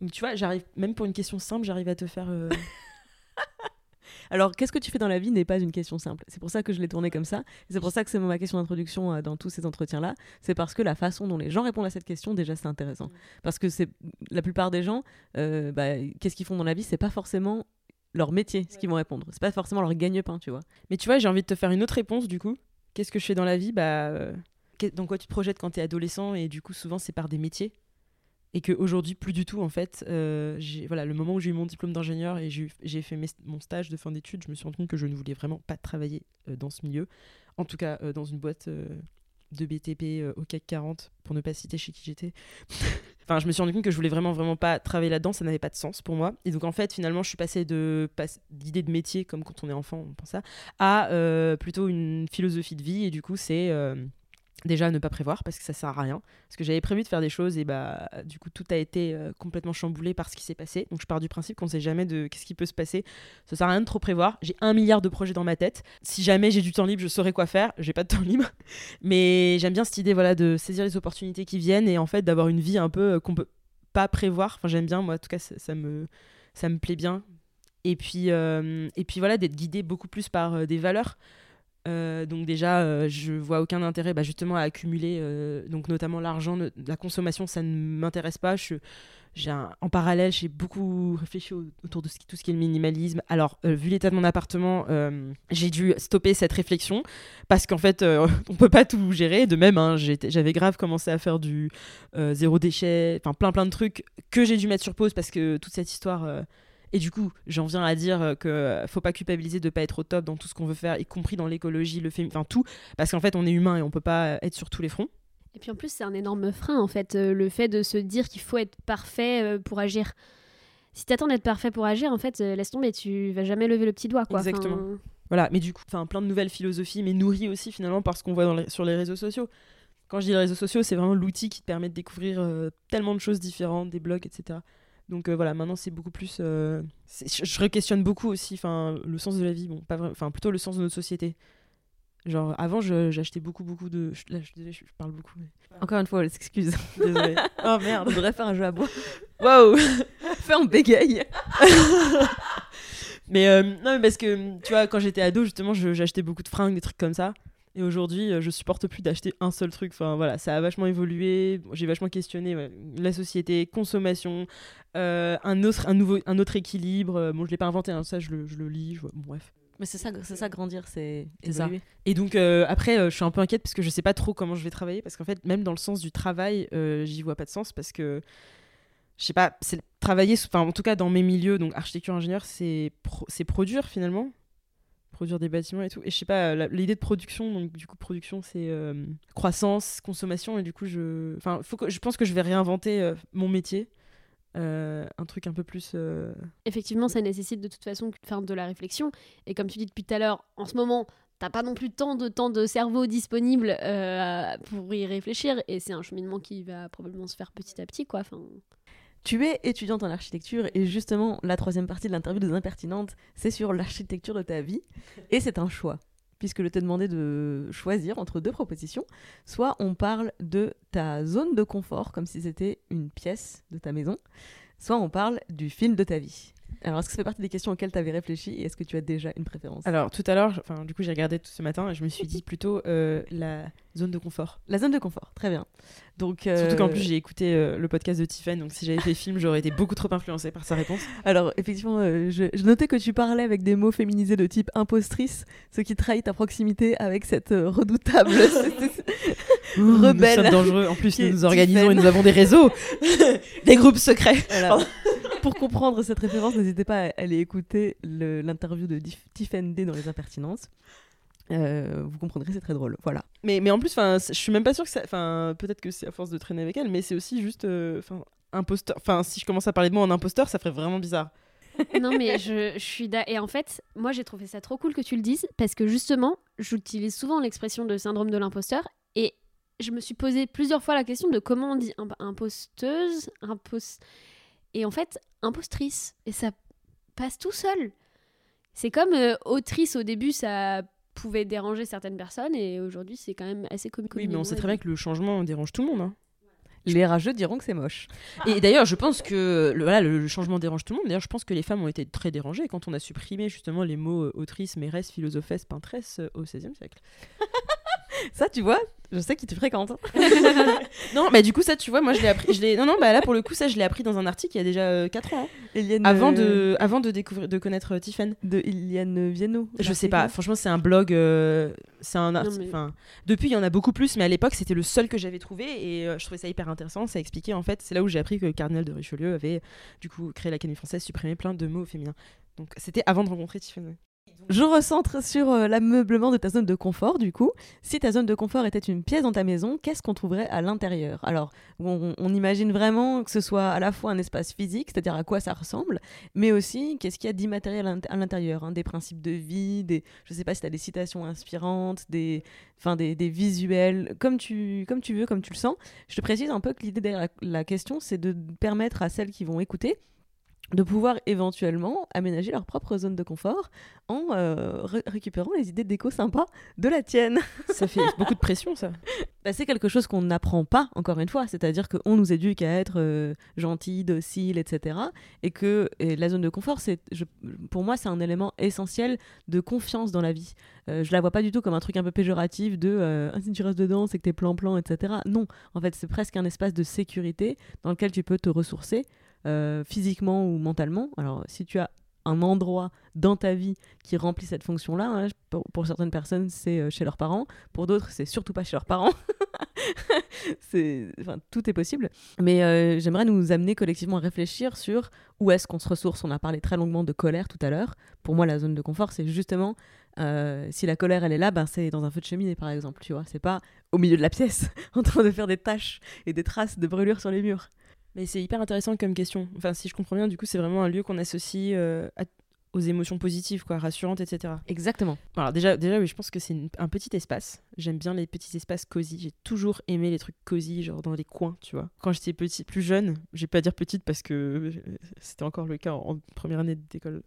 Donc, tu vois, j'arrive, même pour une question simple, j'arrive à te faire. euh, [LAUGHS] Alors, qu'est-ce que tu fais dans la vie n'est pas une question simple. C'est pour ça que je l'ai tournée comme ça. Et C'est pour ça que c'est ma question d'introduction euh, dans tous ces entretiens-là. C'est parce que la façon dont les gens répondent à cette question, déjà, c'est intéressant. Parce que c'est la plupart des gens, euh, bah, qu'est-ce qu'ils font dans la vie C'est pas forcément leur métier, ce qu'ils vont répondre. C'est pas forcément leur gagne-pain, tu vois. Mais tu vois, j'ai envie de te faire une autre réponse du coup. Qu'est-ce que je fais dans la vie? Bah, euh, qu'est- dans quoi tu te projettes quand t'es adolescent? Et du coup, souvent, c'est par des métiers? Et qu'aujourd'hui, plus du tout, en fait. euh, voilà, le moment où j'ai eu mon diplôme d'ingénieur et j'ai fait mon stage de fin d'études, je me suis rendu compte que je ne voulais vraiment pas travailler euh, dans ce milieu. En tout cas, euh, dans une boîte de BTP au CAC 40, pour ne pas citer chez qui j'étais. [LAUGHS] Enfin, je me suis rendu compte que je voulais vraiment, vraiment pas travailler là-dedans, ça n'avait pas de sens pour moi. Et donc, en fait, finalement, je suis passée de d'idée de métier, comme quand on est enfant, on pense ça, à plutôt une philosophie de vie. Et du coup, c'est déjà ne pas prévoir parce que ça sert à rien. Parce que j'avais prévu de faire des choses et bah, du coup, tout a été euh, complètement chamboulé par ce qui s'est passé. Donc, je pars du principe qu'on sait jamais de qu'est-ce qui peut se passer. Ça sert à rien de trop prévoir. J'ai un milliard de projets dans ma tête. Si jamais j'ai du temps libre, je saurais quoi faire. J'ai pas de temps [LAUGHS] libre. Mais j'aime bien cette idée voilà, de saisir les opportunités qui viennent et en fait d'avoir une vie un peu euh, qu'on peut pas prévoir. Enfin, j'aime bien, moi, en tout cas, ça, ça me, ça me plaît bien. Et puis, euh, et puis voilà, d'être guidé beaucoup plus par euh, des valeurs. Euh, donc déjà, euh, je vois aucun intérêt bah, justement à accumuler, euh, donc notamment l'argent, la consommation, ça ne m'intéresse pas. En parallèle, j'ai beaucoup réfléchi au- autour de tout ce qui est le minimalisme. Alors, euh, vu l'état de mon appartement, j'ai dû stopper cette réflexion parce qu'en fait, [LAUGHS] on peut pas tout gérer. De même, hein, j'avais grave commencé à faire du zéro déchet, enfin plein plein de trucs que j'ai dû mettre sur pause parce que toute cette histoire. Euh, et du coup, j'en viens à dire euh, que euh, faut pas culpabiliser de pas être au top dans tout ce qu'on veut faire, y compris dans l'écologie, le féminisme, enfin tout, parce qu'en fait, on est humain et on peut pas être sur tous les fronts. Et puis en plus, c'est un énorme frein, en fait, euh, le fait de se dire qu'il faut être parfait euh, pour agir. Si t'attends d'être parfait pour agir, en fait, euh, laisse tomber, tu vas jamais lever le petit doigt, quoi. Enfin, Exactement. Voilà, mais du coup, enfin plein de nouvelles philosophies, mais nourries aussi finalement par ce qu'on voit dans les- sur les réseaux sociaux. Quand je dis les réseaux sociaux, c'est vraiment l'outil qui te permet de découvrir euh, tellement de choses différentes, des blogs, etc. Donc euh, voilà, maintenant c'est beaucoup plus. euh, je, je re-questionne beaucoup aussi, enfin le sens de la vie, bon, pas enfin plutôt le sens de notre société. Genre avant, j'achetais beaucoup, beaucoup de. Là, je, je, je parle beaucoup. mais- Encore une fois, elle s'excuse. [LAUGHS] Désolée. [LAUGHS] oh merde. On devrait faire un jeu à bois. [LAUGHS] Waouh. Fais en bégaye. Mais euh, non, mais parce que tu vois, quand j'étais ado, justement, j'achetais beaucoup de fringues, des trucs comme ça. Et aujourd'hui, je supporte plus d'acheter un seul truc. Enfin voilà, ça a vachement évolué. J'ai vachement questionné ouais, la société, consommation, euh, un autre, un nouveau, un autre équilibre. Euh, Bon, je l'ai pas inventé, hein, ça, je le, je le lis. je vois- bon, bref. Mais c'est ça, c'est ça, grandir, c'est ça. Et donc euh, après, euh, je suis un peu inquiète parce que je sais pas trop comment je vais travailler parce qu'en fait, même dans le sens du travail, euh, j'y vois pas de sens parce que je sais pas, c'est travailler, enfin en tout cas dans mes milieux, donc architecture ingénieur, c'est pro- c'est produire finalement, produire des bâtiments et tout. Et je sais pas, l'idée de production, donc du coup production, c'est croissance, consommation et du coup je, enfin faut que je pense que je vais réinventer mon métier. Euh, un truc un peu plus euh, Effectivement, ça nécessite de toute façon enfin, de la réflexion. Et comme tu dis depuis tout à l'heure, en ce moment, t'as pas non plus tant de temps de cerveau disponible euh, pour y réfléchir. Et c'est un cheminement qui va probablement se faire petit à petit, quoi. Enfin, Tu es étudiante en architecture et justement, la troisième partie de l'interview des impertinentes, c'est sur l'architecture de ta vie. Et c'est un choix, puisque je t'ai demandé de choisir entre deux propositions. Soit on parle de ta zone de confort, comme si c'était une pièce de ta maison, soit on parle du film de ta vie. Alors, est-ce que ça fait partie des questions auxquelles tu avais réfléchi et est-ce que tu as déjà une préférence? Alors tout à l'heure, enfin du coup j'ai regardé tout ce matin et je me suis dit [LAUGHS] plutôt euh, la zone de confort. La zone de confort, très bien. Donc, Surtout qu'en euh, plus j'ai écouté euh, le podcast de Tiffen, donc si j'avais fait film, j'aurais été beaucoup trop influencée par sa réponse. Alors, effectivement, euh, je, je notais que tu parlais avec des mots féminisés de type impostrice, ce qui trahit ta proximité avec cette euh, redoutable. [LAUGHS] [LAUGHS] Rebelle. sommes dangereux. En plus, Qui nous nous organisons et nous avons des réseaux, [LAUGHS] des groupes secrets. Voilà. Pour comprendre cette référence, n'hésitez pas à aller écouter l'interview de Tiffen D dans Les Impertinences. Euh, vous comprendrez, c'est très drôle. Voilà. Mais, mais en plus, enfin, je suis même pas sûre que ça. Enfin, peut-être que c'est à force de traîner avec elle, mais c'est aussi juste, euh, enfin, imposteur. Enfin, si je commence à parler de moi en imposteur, ça ferait vraiment bizarre. [LAUGHS] non, mais je, je suis d'accord. Et en fait, moi, j'ai trouvé ça trop cool que tu le dises parce que justement, j'utilise souvent l'expression de syndrome de l'imposteur je me suis posé plusieurs fois la question de comment on dit imp- imposteuse, impos... et en fait impostrice. Et ça passe tout seul. C'est comme euh, autrice au début, ça pouvait déranger certaines personnes et aujourd'hui c'est quand même assez comique. Oui, mais on sait très bien que le changement dérange tout le monde. hein. Les rageux diront que c'est moche. Et d'ailleurs, je pense que le, voilà, le, le changement dérange tout le monde. D'ailleurs, je pense que les femmes ont été très dérangées quand on a supprimé justement les mots euh, autrice, mairesse, philosophesse, peintresse euh, au XVIe siècle. [LAUGHS] Ça, tu vois, je sais qui tu fréquentes. hein. [LAUGHS] Non, bah du coup, ça, tu vois, moi je l'ai appris. Je l'ai... Non, non, bah là pour le coup, ça, je l'ai appris dans un article il y a déjà 4 ans. hein. Eliane, Avant, euh, de, avant de, découvrir, de connaître euh, Tiffen. de Iliane Viano. Je sais pas, franchement, c'est un blog. euh, c'est un article. mais- Enfin, depuis, il y en a beaucoup plus, mais à l'époque, c'était le seul que j'avais trouvé et euh, je trouvais ça hyper intéressant. Ça expliquait en fait, c'est là où j'ai appris que le cardinal de Richelieu avait du coup créé l'Académie française, supprimé plein de mots féminins. Donc, c'était avant de rencontrer Tiffen. Je recentre sur euh, l'ameublement de ta zone de confort, du coup. Si ta zone de confort était une pièce dans ta maison, qu'est-ce qu'on trouverait à l'intérieur? Alors, on, imagine vraiment que ce soit à la fois un espace physique, c'est-à-dire à quoi ça ressemble, mais aussi qu'est-ce qu'il y a d'immatériel à l'int- à l'intérieur, hein, des principes de vie, des, je sais pas si tu as des citations inspirantes, des, des, visuels, comme tu, comme tu veux, comme tu le sens. Je te précise un peu que l'idée derrière la question, c'est de permettre à celles qui vont écouter de pouvoir éventuellement aménager leur propre zone de confort en euh, ré- récupérant les idées déco sympas de la tienne. [LAUGHS] Ça fait beaucoup de pression, ça. Bah, c'est quelque chose qu'on n'apprend pas, encore une fois, c'est-à-dire qu'on nous éduque à être euh, gentil, docile, etc. Et que et la zone de confort, c'est, pour moi, c'est un élément essentiel de confiance dans la vie. Euh, je la vois pas du tout comme un truc un peu péjoratif de euh, [LAUGHS] si tu restes dedans, c'est que t'es plan-plan, etc. Non, en fait, c'est presque un espace de sécurité dans lequel tu peux te ressourcer euh, physiquement ou mentalement. Alors, si tu as un endroit dans ta vie qui remplit cette fonction-là, hein, pour, certaines personnes, c'est euh, chez leurs parents, pour d'autres, c'est surtout pas chez leurs parents. [LAUGHS] tout est possible. Mais euh, j'aimerais nous amener collectivement à réfléchir sur où est-ce qu'on se ressource. On a parlé très longuement de colère tout à l'heure. Pour moi, la zone de confort, c'est justement si la colère elle est là, ben c'est dans un feu de cheminée par exemple. Tu vois, c'est pas au milieu de la pièce [LAUGHS] en train de faire des taches et des traces de brûlures sur les murs. Mais c'est hyper intéressant comme question. Enfin, si je comprends bien, du coup, c'est vraiment un lieu qu'on associe euh, à- aux émotions positives, quoi, rassurantes, etc. Exactement. Alors déjà, déjà oui, je pense que c'est un petit espace. J'aime bien les petits espaces cosy. J'ai toujours aimé les trucs cosy, genre dans les coins, tu vois. Quand j'étais petit, plus jeune, je vais pas dire petite parce que euh, c'était encore le cas en, en première année d'école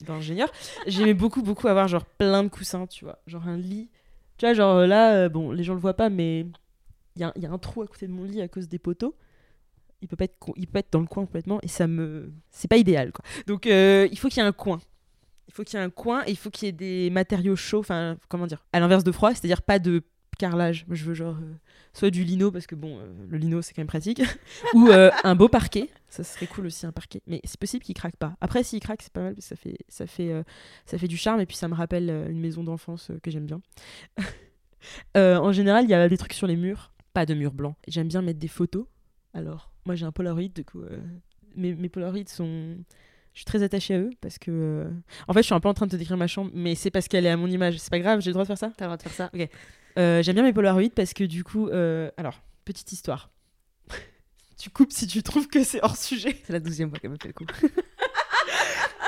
d'ingénieur. J'aimais beaucoup, beaucoup avoir genre plein de coussins, tu vois. Genre un lit. Tu vois, genre euh, là, euh, bon, les gens le voient pas, mais il y, y a un trou à côté de mon lit à cause des poteaux. Il peut pas être, dans le coin complètement et ça me, c'est pas idéal, quoi. Donc euh, il faut qu'il y ait un coin. Il faut qu'il y ait un coin et il faut qu'il y ait des matériaux chauds, enfin, comment dire, à l'inverse de froid, c'est-à-dire pas de carrelage. Je veux genre euh, soit du lino, parce que bon, euh, le lino c'est quand même pratique, [LAUGHS] ou un beau parquet. Ça serait cool aussi, un parquet. Mais c'est possible qu'il craque pas. Après, s'il craque, c'est pas mal, parce que ça fait, ça, fait, ça fait du charme et puis ça me rappelle une maison d'enfance que j'aime bien. [LAUGHS] En général, il y a des trucs sur les murs, pas de murs blancs. J'aime bien mettre des photos. Alors, moi j'ai un Polaroid, du coup, euh, mes, mes Polaroids sont. Je suis très attachée à eux parce que. euh, En fait, je suis un peu en train de te décrire ma chambre, mais c'est parce qu'elle est à mon image. C'est pas grave, j'ai le droit de faire ça? T'as le droit de faire ça. Euh, J'aime bien mes Polaroids parce que du coup. euh, Alors, petite histoire. [LAUGHS] tu coupes si tu trouves que c'est hors sujet. C'est la douzième fois qu'elle me fait le coup. [LAUGHS]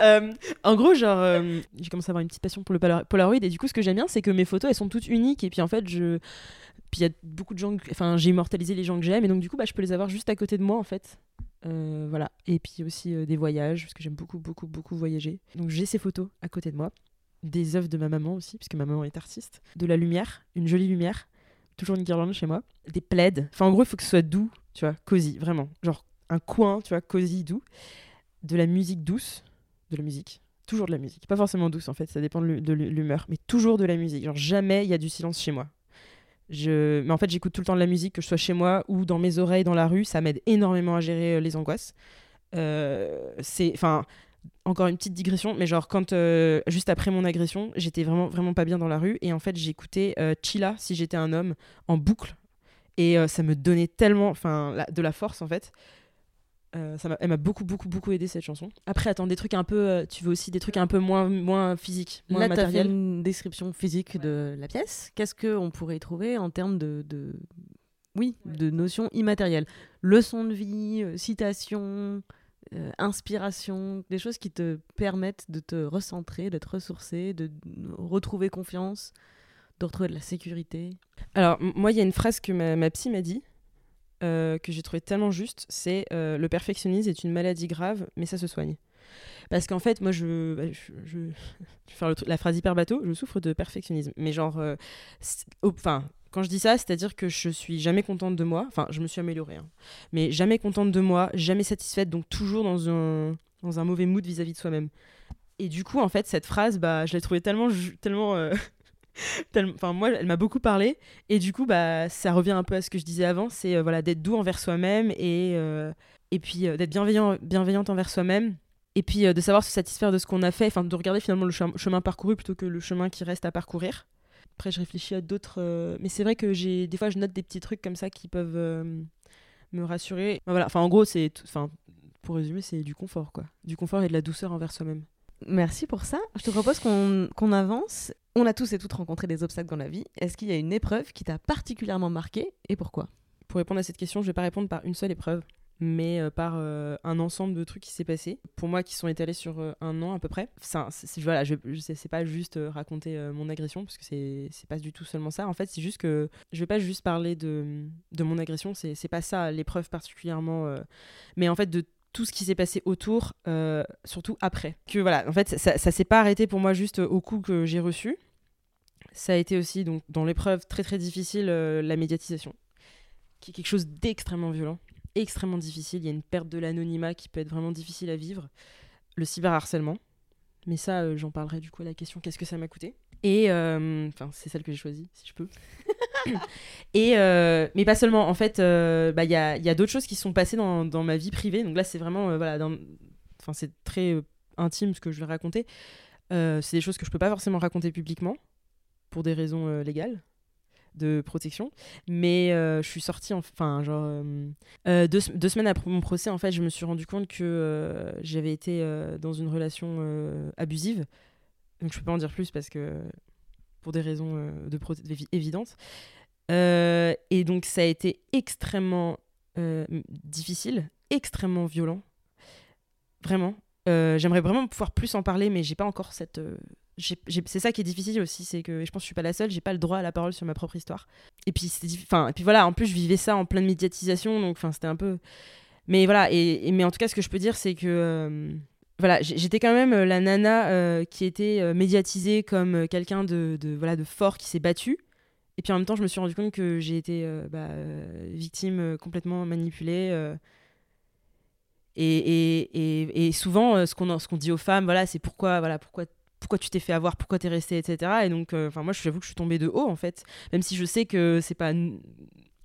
Euh, en gros, genre, euh, j'ai commencé à avoir une petite passion pour le Polar- Polaroid et du coup, ce que j'aime bien, c'est que mes photos, elles sont toutes uniques et puis en fait, je. Il y a beaucoup de gens. Enfin, j'ai immortalisé les gens que j'aime et donc du coup, bah, je peux les avoir juste à côté de moi en fait. Euh, voilà. Et puis aussi euh, des voyages, parce que j'aime beaucoup, beaucoup, beaucoup voyager. Donc j'ai ces photos à côté de moi. Des œuvres de ma maman aussi, puisque ma maman est artiste. De la lumière, une jolie lumière. Toujours une guirlande chez moi. Des plaids. Enfin, en gros, il faut que ce soit doux, tu vois, cosy, vraiment. Genre un coin, tu vois, cosy, doux. De la musique douce. De la musique. Toujours de la musique. Pas forcément douce, en fait, ça dépend de l'humeur. Mais toujours de la musique. Genre jamais il y a du silence chez moi. Je... Mais en fait, j'écoute tout le temps de la musique, que je sois chez moi ou dans mes oreilles, dans la rue. Ça m'aide énormément à gérer euh, les angoisses. Euh, c'est. Enfin. Encore une petite digression, mais genre quand euh, juste après mon agression, j'étais vraiment vraiment pas bien dans la rue et en fait j'écoutais Chilla si j'étais un homme en boucle et ça me donnait tellement enfin de la force en fait. Euh, ça m'a- elle m'a beaucoup beaucoup beaucoup aidé cette chanson. Après attends des trucs un peu euh, tu veux aussi des trucs un peu moins moins physiques, moins Là, as fait matériels. une description physique de la pièce. Qu'est-ce qu'on pourrait y trouver en termes de, de- Oui, de notions immatérielles? Leçon de vie, euh, citation, euh, inspiration, des choses qui te permettent de te recentrer, d'être ressourcé, de retrouver confiance, de retrouver de la sécurité? Alors, moi, il y a une phrase que ma, ma psy m'a dit. Euh, que j'ai trouvé tellement juste, c'est euh, le perfectionnisme est une maladie grave, mais ça se soigne. Parce qu'en fait, moi, je, bah, je, [LAUGHS] faire la phrase hyper bateau, je souffre de perfectionnisme. Mais genre, euh, enfin, quand je dis ça, c'est-à-dire que je suis jamais contente de moi. Enfin, je me suis améliorée, hein. mais jamais contente de moi, jamais satisfaite, donc toujours dans un, dans un mauvais mood vis-à-vis de soi-même. Et du coup, en fait, cette phrase, bah, je l'ai trouvée tellement, tellement- [LAUGHS] [LAUGHS] enfin, moi, elle m'a beaucoup parlé. Et du coup, bah, ça revient un peu à ce que je disais avant, c'est euh, voilà, d'être doux envers soi-même et, euh, et puis euh, d'être bienveillant, bienveillante envers soi-même. Et puis de savoir se satisfaire de ce qu'on a fait, enfin de regarder finalement le chem- chemin parcouru plutôt que le chemin qui reste à parcourir. Après, je réfléchis à d'autres. Mais c'est vrai que j'ai des fois, je note des petits trucs comme ça qui peuvent me rassurer. Voilà. Enfin, en gros, c'est. Enfin, pour résumer, c'est du confort, quoi. Du confort et de la douceur envers soi-même. Merci pour ça. Je te propose qu'on avance. On a tous et toutes rencontré des obstacles dans la vie. Est-ce qu'il y a une épreuve qui t'a particulièrement marqué et pourquoi? Pour répondre à cette question, je vais pas répondre par une seule épreuve, mais euh, par euh, un ensemble de trucs qui s'est passé. Pour moi, qui sont étalés sur euh, un an à peu près. Enfin, c'est- voilà, je, je sais- pas juste raconter mon agression, parce que c'est pas du tout seulement ça. En fait, c'est juste que je vais pas juste parler de, de mon agression, c'est pas ça l'épreuve particulièrement, mais en fait de tout ce qui s'est passé autour, euh, surtout après. Que voilà, en fait, ça, ça s'est pas arrêté pour moi juste au coup que j'ai reçu. Ça a été aussi donc dans l'épreuve très très difficile euh, la médiatisation, qui est quelque chose d'extrêmement violent, extrêmement difficile. Il y a une perte de l'anonymat qui peut être vraiment difficile à vivre. Le cyberharcèlement, mais ça euh, j'en parlerai du coup à la question qu'est-ce que ça m'a coûté? Et enfin c'est celle que j'ai choisie si je peux. [LAUGHS] [COUGHS] Et euh, mais pas seulement. En fait, euh, bah, il y a, d'autres choses qui sont passées dans, ma vie privée. Donc là, c'est vraiment, euh, voilà, enfin, c'est très intime ce que je vais raconter. C'est des choses que je peux pas forcément raconter publiquement pour des raisons légales de protection. Mais je suis sortie, enfin, genre deux, deux semaines après mon procès, en fait, je me suis rendu compte que j'avais été dans une relation abusive. Donc je peux pas en dire plus parce que pour des raisons de évidentes. Euh, et donc ça a été extrêmement euh, difficile, extrêmement violent. Vraiment. Euh, J'aimerais vraiment pouvoir plus en parler, mais j'ai pas encore cette. c'est ça qui est difficile aussi, c'est que je pense que je suis pas la seule, j'ai pas le droit à la parole sur ma propre histoire. Et puis, enfin, et puis voilà, en plus je vivais ça en pleine médiatisation, donc enfin c'était un peu. Mais voilà, et, mais en tout cas, ce que je peux dire, c'est que voilà, j'étais quand même la nana qui était médiatisée comme quelqu'un de voilà de fort qui s'est battu. Et puis en même temps, je me suis rendu compte que j'ai été euh, bah, euh, victime euh, complètement manipulée. et, souvent, ce qu'on dit aux femmes, voilà, c'est pourquoi, voilà, pourquoi, tu t'es fait avoir, pourquoi t'es resté, etc. Et donc, enfin, moi, j'avoue que je suis tombée de haut, en fait, même si je sais que c'est pas,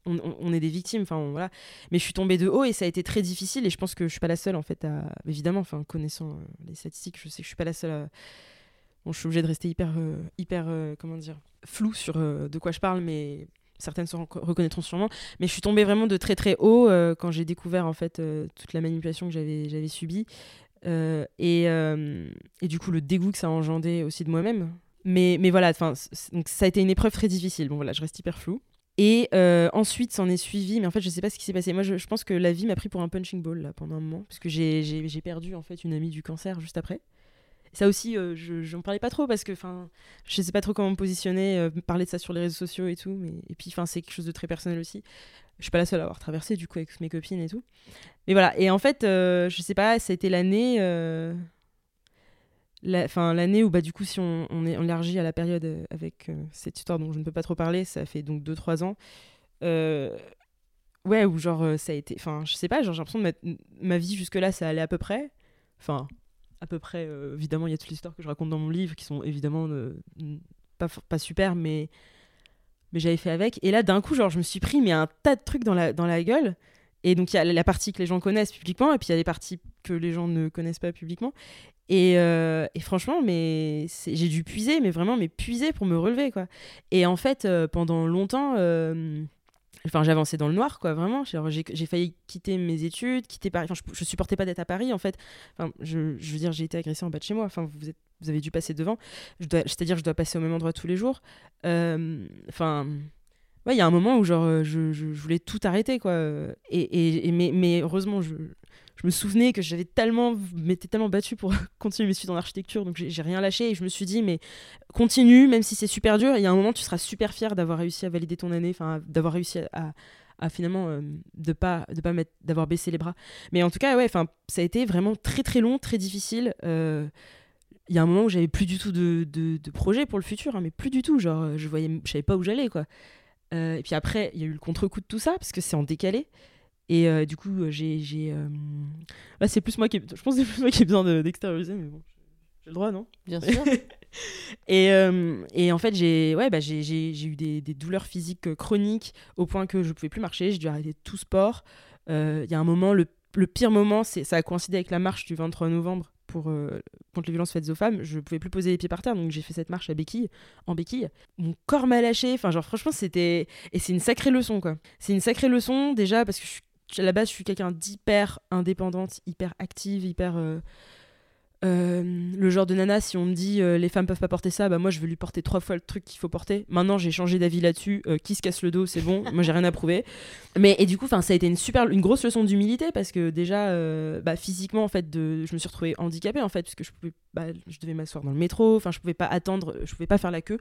on, est des victimes, enfin, voilà. Mais je suis tombée de haut et ça a été très difficile. Et je pense que je suis pas la seule, en fait, à, évidemment, enfin, connaissant les statistiques, je sais que je suis pas la seule. À... Je suis obligée de rester hyper, euh, hyper, euh, comment dire, floue sur euh, de quoi je parle, mais certaines se reco- reconnaîtront sûrement. Mais je suis tombée vraiment de très très haut quand j'ai découvert en fait toute la manipulation que j'avais subie et, du coup le dégoût que ça a engendré aussi de moi-même. Mais, mais voilà, donc ça a été une épreuve très difficile. Bon voilà, je reste hyper floue. Et euh, ensuite, s'en est suivi, mais en fait, je sais pas ce qui s'est passé. Moi, je, pense que la vie m'a pris pour un punching ball là pendant un moment, parce que j'ai j'ai- j'ai perdu en fait une amie du cancer juste après. Ça aussi, euh, je j'en parlais pas trop parce que, je sais pas trop comment me positionner, euh, parler de ça sur les réseaux sociaux et tout. Mais et puis, c'est quelque chose de très personnel aussi. Je suis pas la seule à avoir traversé du coup avec mes copines et tout. Mais voilà. Et en fait, euh, je sais pas, ça a été l'année, euh, enfin l'année où bah du coup, si on, est élargit à la période euh, avec cette histoire dont je ne peux pas trop parler, ça fait donc 2-3 ans. Ouais, où genre ça a été, enfin, je sais pas, genre j'ai l'impression de mettre ma vie jusque là, ça allait à peu près. Enfin, à peu près, euh, évidemment, il y a toute l'histoire que je raconte dans mon livre qui sont évidemment euh, pas, pas super, mais, mais j'avais fait avec. Et là, d'un coup, genre, je me suis pris mais un tas de trucs dans la, gueule. Et donc, il y a la partie que les gens connaissent publiquement, et puis il y a les parties que les gens ne connaissent pas publiquement. Et, euh, franchement, mais j'ai dû puiser, mais vraiment, mais puiser pour me relever, quoi. Et en fait, pendant longtemps, enfin, j'avançais dans le noir, quoi, vraiment. J'ai failli quitter mes études, quitter Paris. Enfin, je, supportais pas d'être à Paris, en fait. Enfin, je, veux dire, j'ai été agressée en bas de chez moi. Enfin, vous, avez dû passer devant. C'est-à-dire, je dois passer au même endroit tous les jours. Euh, Enfin, ouais, il y a un moment où genre, euh, je, voulais tout arrêter, quoi. Et, mais heureusement, je, je me souvenais que j'avais tellement, m'étais tellement battue pour [LAUGHS] continuer mes études en architecture, donc j'ai rien lâché. Et je me suis dit, mais continue, même si c'est super dur. Il y a un moment, tu seras super fier d'avoir réussi à valider ton année, enfin, d'avoir réussi à, finalement euh, de pas de pas mettre d'avoir baissé les bras. Mais en tout cas, ouais, enfin, ça a été vraiment très très long, très difficile. Euh, il y a un moment où j'avais plus du tout de, de, projet pour le futur, hein, mais plus du tout. Genre, je voyais, je savais pas où j'allais, quoi. Euh, et puis après, il y a eu le contre-coup de tout ça, parce que c'est en décalé. Et euh, du coup, j'ai. j'ai euh, Là, c'est plus moi qui. ai- Je pense que c'est plus moi qui ai besoin de- d'extérioriser, mais bon. J'ai le droit, non? Bien sûr. [LAUGHS] et, euh, et en fait, j'ai ouais, bah, j'ai- eu des, des douleurs physiques euh, chroniques au point que je pouvais plus marcher. J'ai dû arrêter tout sport. Euh, Il y a un moment, le, le pire moment, ça a coïncidé avec la marche du 23 novembre pour, euh, contre les violences faites aux femmes. Je pouvais plus poser les pieds par terre, donc j'ai fait cette marche à béquille, en béquille. Mon corps m'a lâché. Enfin, genre, franchement, c'était. Et c'est une sacrée leçon, quoi. C'est une sacrée leçon, déjà, parce que je suis- à la base, je suis quelqu'un d'hyper indépendante, hyper active, hyper. euh, euh, le genre de nana, si on me dit euh, les femmes peuvent pas porter ça, bah moi je veux lui porter trois fois le truc qu'il faut porter. Maintenant j'ai changé d'avis là-dessus. euh, qui se casse le dos, c'est bon. [LAUGHS] moi j'ai rien à prouver. Mais et du coup, enfin ça a été une super, une grosse leçon d'humilité parce que déjà, bah, physiquement en fait, de, je me suis retrouvée handicapée en fait puisque je pouvais, bah, je devais m'asseoir dans le métro. Enfin je pouvais pas attendre, je pouvais pas faire la queue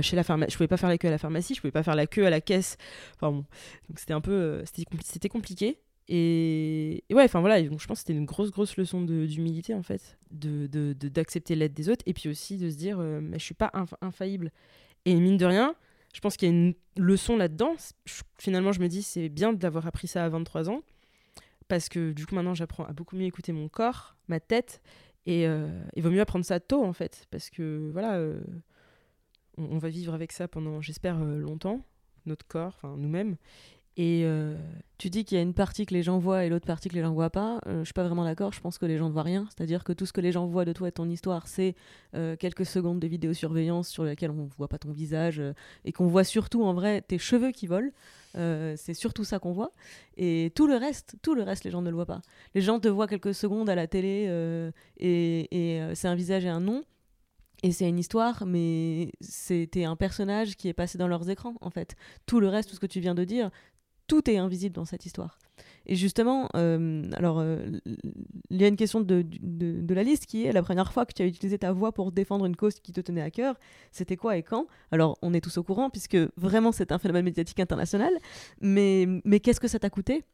chez la pharmacie, je pouvais pas faire la queue à la pharmacie, je pouvais pas faire la queue à la caisse. Enfin bon, donc c'était un peu, c'était compli- c'était compliqué. Et, ouais, enfin voilà, donc je pense que c'était une grosse, grosse leçon d'humilité en fait, de de- de- d'accepter l'aide des autres et puis aussi de se dire, euh, mais je suis pas inf- infaillible. Et mine de rien, je pense qu'il y a une leçon là-dedans. Finalement, je me dis, c'est bien d'avoir appris ça à 23 ans parce que du coup, maintenant, j'apprends à beaucoup mieux écouter mon corps, ma tête et euh, il vaut mieux apprendre ça tôt en fait parce que voilà, euh, on, on va vivre avec ça pendant, j'espère, euh, longtemps, notre corps, enfin nous-mêmes. Et euh, Tu dis qu'il y a une partie que les gens voient et l'autre partie que les gens voient pas. Euh, je suis pas vraiment d'accord. Je pense que les gens ne voient rien. C'est-à-dire que tout ce que les gens voient de toi et ton histoire, c'est euh, quelques secondes de vidéosurveillance sur lesquelles on voit pas ton visage euh, et qu'on voit surtout en vrai tes cheveux qui volent. C'est surtout ça qu'on voit. Et tout le reste, tout le reste, les gens ne le voient pas. Les gens te voient quelques secondes à la télé et, c'est un visage et un nom. Et c'est une histoire, mais c'était un personnage qui est passé dans leurs écrans, en fait. Tout le reste, tout ce que tu viens de dire, tout est invisible dans cette histoire. Et justement, euh, alors, euh, il y a une question de, la liste qui est la première fois que tu as utilisé ta voix pour défendre une cause qui te tenait à cœur, c'était quoi et quand? Alors, on est tous au courant, puisque vraiment c'est un phénomène médiatique international, mais, mais qu'est-ce que ça t'a coûté?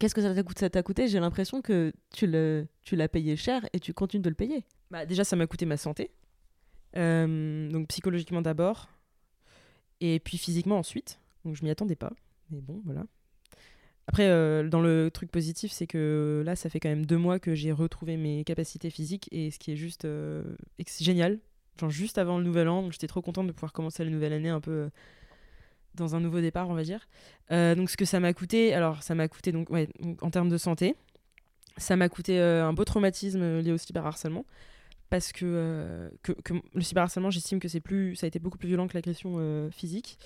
Qu'est-ce que ça t'a coûté, J'ai l'impression que tu l'as payé cher et tu continues de le payer. bah, déjà, ça m'a coûté ma santé. Euh, donc psychologiquement d'abord. Et puis physiquement ensuite. Donc je m'y attendais pas. Mais bon, voilà. Après, euh, dans le truc positif, c'est que là, ça fait quand même deux mois que j'ai retrouvé mes capacités physiques. Et ce qui est juste euh, génial. Genre juste avant le nouvel an. J'étais trop contente de pouvoir commencer la nouvelle année un peu euh, dans un nouveau départ, on va dire. Donc ce que ça m'a coûté, alors ça m'a coûté donc, en termes de santé. Ça m'a coûté un beau traumatisme lié au cyberharcèlement parce que, le cyberharcèlement, j'estime que ça a été beaucoup plus violent que l'agression physique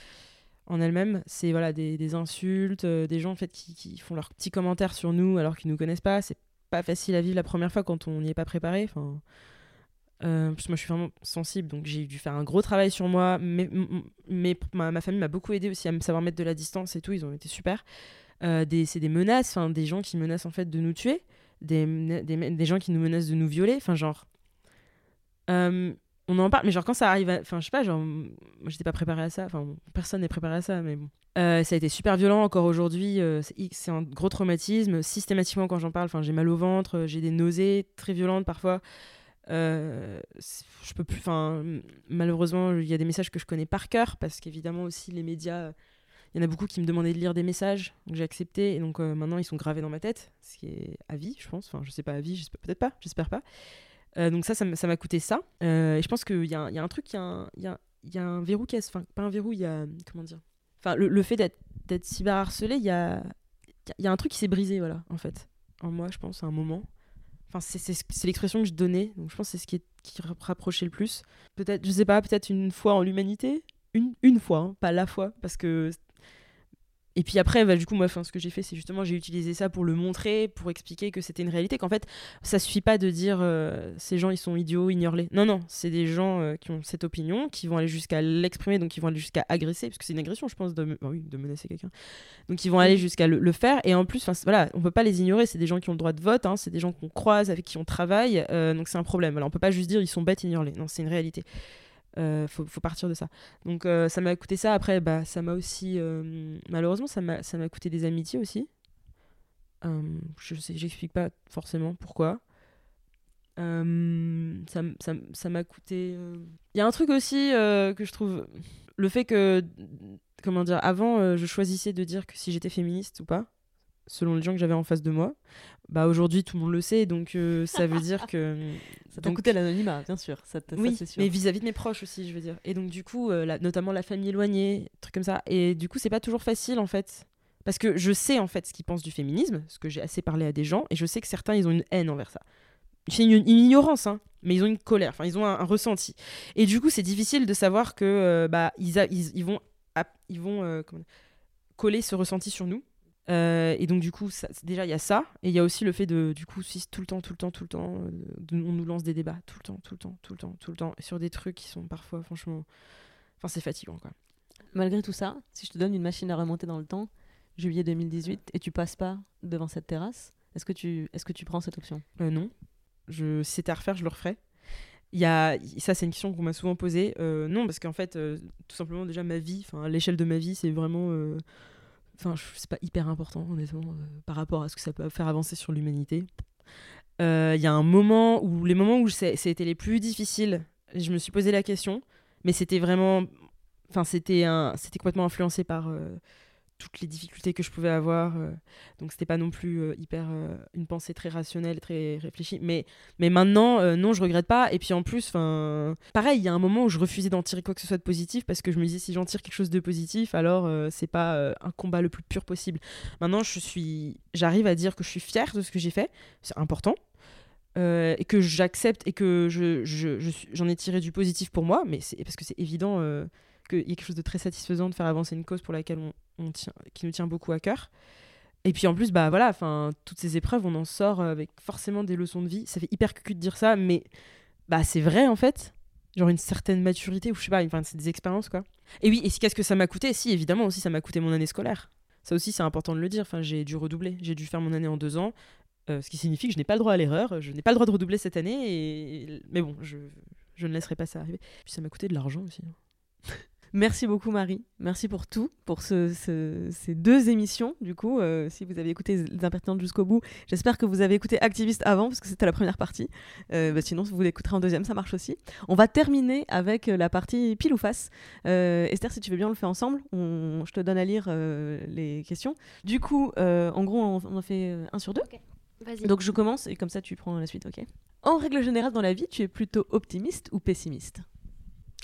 en elle-même. C'est voilà des, des insultes, euh, des gens en fait qui, qui font leurs petits commentaires sur nous alors qu'ils nous connaissent pas. C'est pas facile à vivre la première fois quand on n'y est pas préparé. Enfin, euh, moi je suis vraiment sensible, donc j'ai dû faire un gros travail sur moi. Mais, mais ma, ma famille m'a beaucoup aidé aussi à me savoir mettre de la distance et tout. Ils ont été super. Euh, c'est des menaces, enfin des gens qui menacent en fait de nous tuer, des, des, des gens qui nous menacent de nous violer. Enfin genre euh, on en parle, mais genre quand ça arrive, enfin je sais pas, genre j'étais pas préparée à ça, enfin personne n'est préparé à ça, mais bon. Euh, ça a été super violent encore aujourd'hui, euh, c'est un gros traumatisme. Systématiquement quand j'en parle, enfin j'ai mal au ventre, j'ai des nausées très violentes parfois. Euh, je peux plus, enfin malheureusement il y a des messages que je connais par cœur parce qu'évidemment aussi les médias, il y en a beaucoup qui me demandaient de lire des messages, donc j'ai accepté et donc maintenant ils sont gravés dans ma tête, ce qui est à vie je pense, enfin je sais pas à vie, peut-être pas, j'espère pas. Euh, donc ça, ça m'a coûté ça. Euh, et je pense qu'il y, y a un truc, il y a un, y a- y a un verrou qui est... Enfin, pas un verrou, il y a... Comment dire Enfin, le, le fait d'être cyberharcelé, il y a, y a un truc qui s'est brisé, voilà, en fait. En moi, je pense, à un moment. Enfin, c'est- l'expression que je donnais. Donc je pense que c'est ce qui, qui ra- rapprochait le plus. Peut-être, je sais pas, peut-être une fois en l'humanité. Une, une fois, hein, pas la fois. Parce que et puis après, bah, du coup, moi, enfin, ce que j'ai fait, c'est justement, j'ai utilisé ça pour le montrer, pour expliquer que c'était une réalité, qu'en fait, ça suffit pas de dire euh, ces gens, ils sont idiots, ignore-les. Non, non, c'est des gens euh, qui ont cette opinion, qui vont aller jusqu'à l'exprimer, donc qui vont aller jusqu'à agresser, parce que c'est une agression, je pense, de, me- oui, de menacer quelqu'un. Donc ils vont aller jusqu'à le, le faire, et en plus, voilà, on peut pas les ignorer, c'est des gens qui ont le droit de vote, hein, c'est des gens qu'on croise, avec qui on travaille, euh, donc c'est un problème. Alors on peut pas juste dire ils sont bêtes, ignore-les. Non, c'est une réalité. Euh, faut, faut partir de ça. Donc euh, ça m'a coûté ça. Après, bah, ça m'a aussi. euh, malheureusement, ça m'a m'a coûté des amitiés aussi. Euh, je sais, j'explique pas forcément pourquoi. Ça m- ça ça m'a coûté. Il y a un truc aussi que je trouve. Le fait que. Comment dire Avant, je choisissais de dire que si j'étais féministe ou pas, selon les gens que j'avais en face de moi. Bah aujourd'hui, tout le monde le sait, donc euh, ça veut dire que. [LAUGHS] Ça t'a donc- coûté l'anonymat, bien sûr. Ça, t- ça, oui, sûr. mais vis-à-vis de mes proches aussi, je veux dire. Et donc, du coup, euh, la- notamment la famille éloignée, trucs comme ça. Et du coup, c'est pas toujours facile, en fait. Parce que je sais, en fait, ce qu'ils pensent du féminisme, parce que j'ai assez parlé à des gens, et je sais que certains, ils ont une haine envers ça. C'est une, une ignorance, hein, mais ils ont une colère, enfin, ils ont un, un ressenti. Et du coup, c'est difficile de savoir que, euh, bah, ils, a- ils, ils vont, ils vont euh, coller ce ressenti sur nous. Euh, et donc du coup, ça- déjà il y a ça, et il y a aussi le fait de, du coup, si tout le temps, tout le temps, tout le temps, euh, de- on nous lance des débats tout le temps, tout le temps, tout le temps, tout le temps, sur des trucs qui sont parfois, franchement, enfin c'est fatigant quoi. Malgré tout ça, si je te donne une machine à remonter dans le temps, juillet 2018, et tu passes pas devant cette terrasse, est-ce que tu, est-ce que tu prends cette option? Euh, non, je, si c'était à refaire, je le referais. Il y a, ça c'est une question qu'on m'a souvent posée. Non, parce qu'en fait, tout simplement déjà ma vie, enfin l'échelle de ma vie, c'est vraiment, enfin c'est pas hyper important honnêtement euh, par rapport à ce que ça peut faire avancer sur l'humanité. Euh, Il y a un moment où les moments où c'était les plus difficiles, je me suis posé la question, mais c'était vraiment, enfin c'était complètement influencé par euh, toutes les difficultés que je pouvais avoir. euh, donc c'était pas non plus euh, hyper euh, une pensée très rationnelle, très réfléchie. Mais, mais maintenant, non, je regrette pas. Et puis en plus, pareil, il y a un moment où je refusais d'en tirer quoi que ce soit de positif parce que je me disais si j'en tire quelque chose de positif, alors c'est pas un combat le plus pur possible. Maintenant, je suis, j'arrive à dire que je suis fière de ce que j'ai fait. C'est important. et que j'accepte et que j'en ai tiré du positif pour moi, mais c'est parce que c'est évident qu'il y a quelque chose de très satisfaisant de faire avancer une cause pour laquelle on, tient, qui nous tient beaucoup à cœur. Et puis en plus, bah voilà, enfin, toutes ces épreuves, on en sort avec forcément des leçons de vie. Ça fait hyper cucu de dire ça, mais bah c'est vrai en fait. Genre une certaine maturité, ou je sais pas, enfin, c'est des expériences quoi. Et oui, et qu'est-ce que ça m'a coûté? Si, évidemment aussi, ça m'a coûté mon année scolaire. Ça aussi, c'est important de le dire. Enfin, j'ai dû redoubler. J'ai dû faire mon année en deux ans, euh, ce qui signifie que je n'ai pas le droit à l'erreur. Je n'ai pas le droit de redoubler cette année. Mais bon, je, je ne laisserai pas ça arriver. Puis ça m'a coûté de l'argent aussi. hein. Merci beaucoup Marie, merci pour tout, pour ce- ce- ces deux émissions du coup. euh, si vous avez écouté Les Impertinentes jusqu'au bout, j'espère que vous avez écouté Activiste avant parce que c'était la première partie. Euh, bah, sinon, vous l'écouterez en deuxième, ça marche aussi. On va terminer avec euh, la partie pile ou face. Euh, Esther, si tu veux bien, on le fait ensemble. On- je te donne à lire euh, les questions. Du coup, euh, en gros, on, on en fait un sur deux. Donc je commence et comme ça tu prends la suite, ok? En règle générale dans la vie, tu es plutôt optimiste ou pessimiste?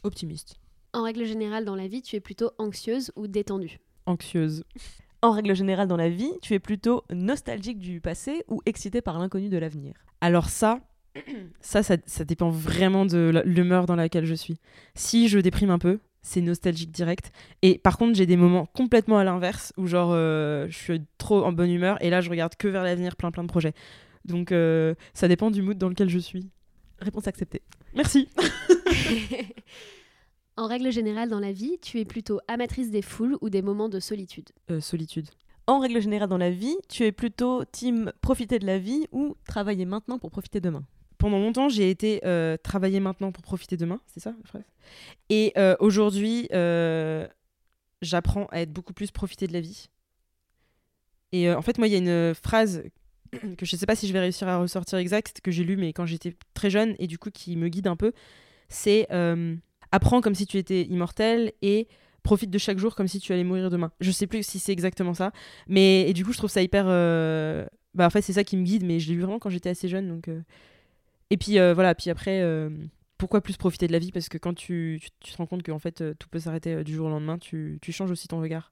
Optimiste. En règle générale, dans la vie, tu es plutôt anxieuse ou détendue? Anxieuse. [LAUGHS] En règle générale dans la vie, tu es plutôt nostalgique du passé ou excité par l'inconnu de l'avenir? Alors ça, [CLEARS THROAT] ça, ça, ça dépend vraiment de l'humeur dans laquelle je suis. Si je déprime un peu, c'est nostalgique direct. Et par contre, j'ai des moments complètement à l'inverse où genre euh, je suis trop en bonne humeur et là je regarde que vers l'avenir, plein plein de projets. Donc euh, ça dépend du mood dans lequel je suis. Réponse acceptée. Merci. [LAUGHS] [LAUGHS] En règle générale, dans la vie, tu es plutôt amatrice des foules ou des moments de solitude? Euh, solitude. En règle générale dans la vie, tu es plutôt team profiter de la vie ou travailler maintenant pour profiter demain? Pendant longtemps, j'ai été euh, travailler maintenant pour profiter demain, c'est ça la phrase? Et euh, aujourd'hui, euh, j'apprends à être beaucoup plus profiter de la vie. Et euh, en fait, moi, il y a une phrase que je ne sais pas si je vais réussir à ressortir exact, que j'ai lu, mais quand j'étais très jeune, et du coup qui me guide un peu, c'est euh, apprends comme si tu étais immortel et profite de chaque jour comme si tu allais mourir demain. Je sais plus si c'est exactement ça, mais et du coup je trouve ça hyper. euh, Bah en fait c'est ça qui me guide, mais je l'ai lu vraiment quand j'étais assez jeune, donc. euh, Et puis euh, voilà, puis après. Pourquoi plus profiter de la vie? Parce que quand tu, tu, tu te rends compte que en fait, tout peut s'arrêter du jour au lendemain, tu, tu changes aussi ton regard.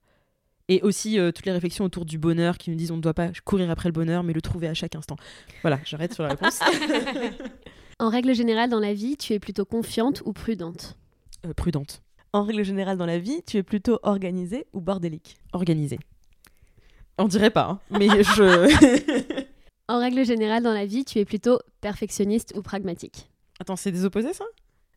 Et aussi toutes les réflexions autour du bonheur qui me disent on ne doit pas courir après le bonheur, mais le trouver à chaque instant. Voilà, j'arrête sur la réponse. [LAUGHS] [LAUGHS] En règle générale, dans la vie, tu es plutôt confiante ou prudente? Euh, prudente, En règle générale dans la vie, tu es plutôt organisé ou bordélique? Organisée. On dirait pas, hein, mais [LAUGHS] je. [LAUGHS] En règle générale, dans la vie, tu es plutôt perfectionniste ou pragmatique? Attends, c'est des opposés ça?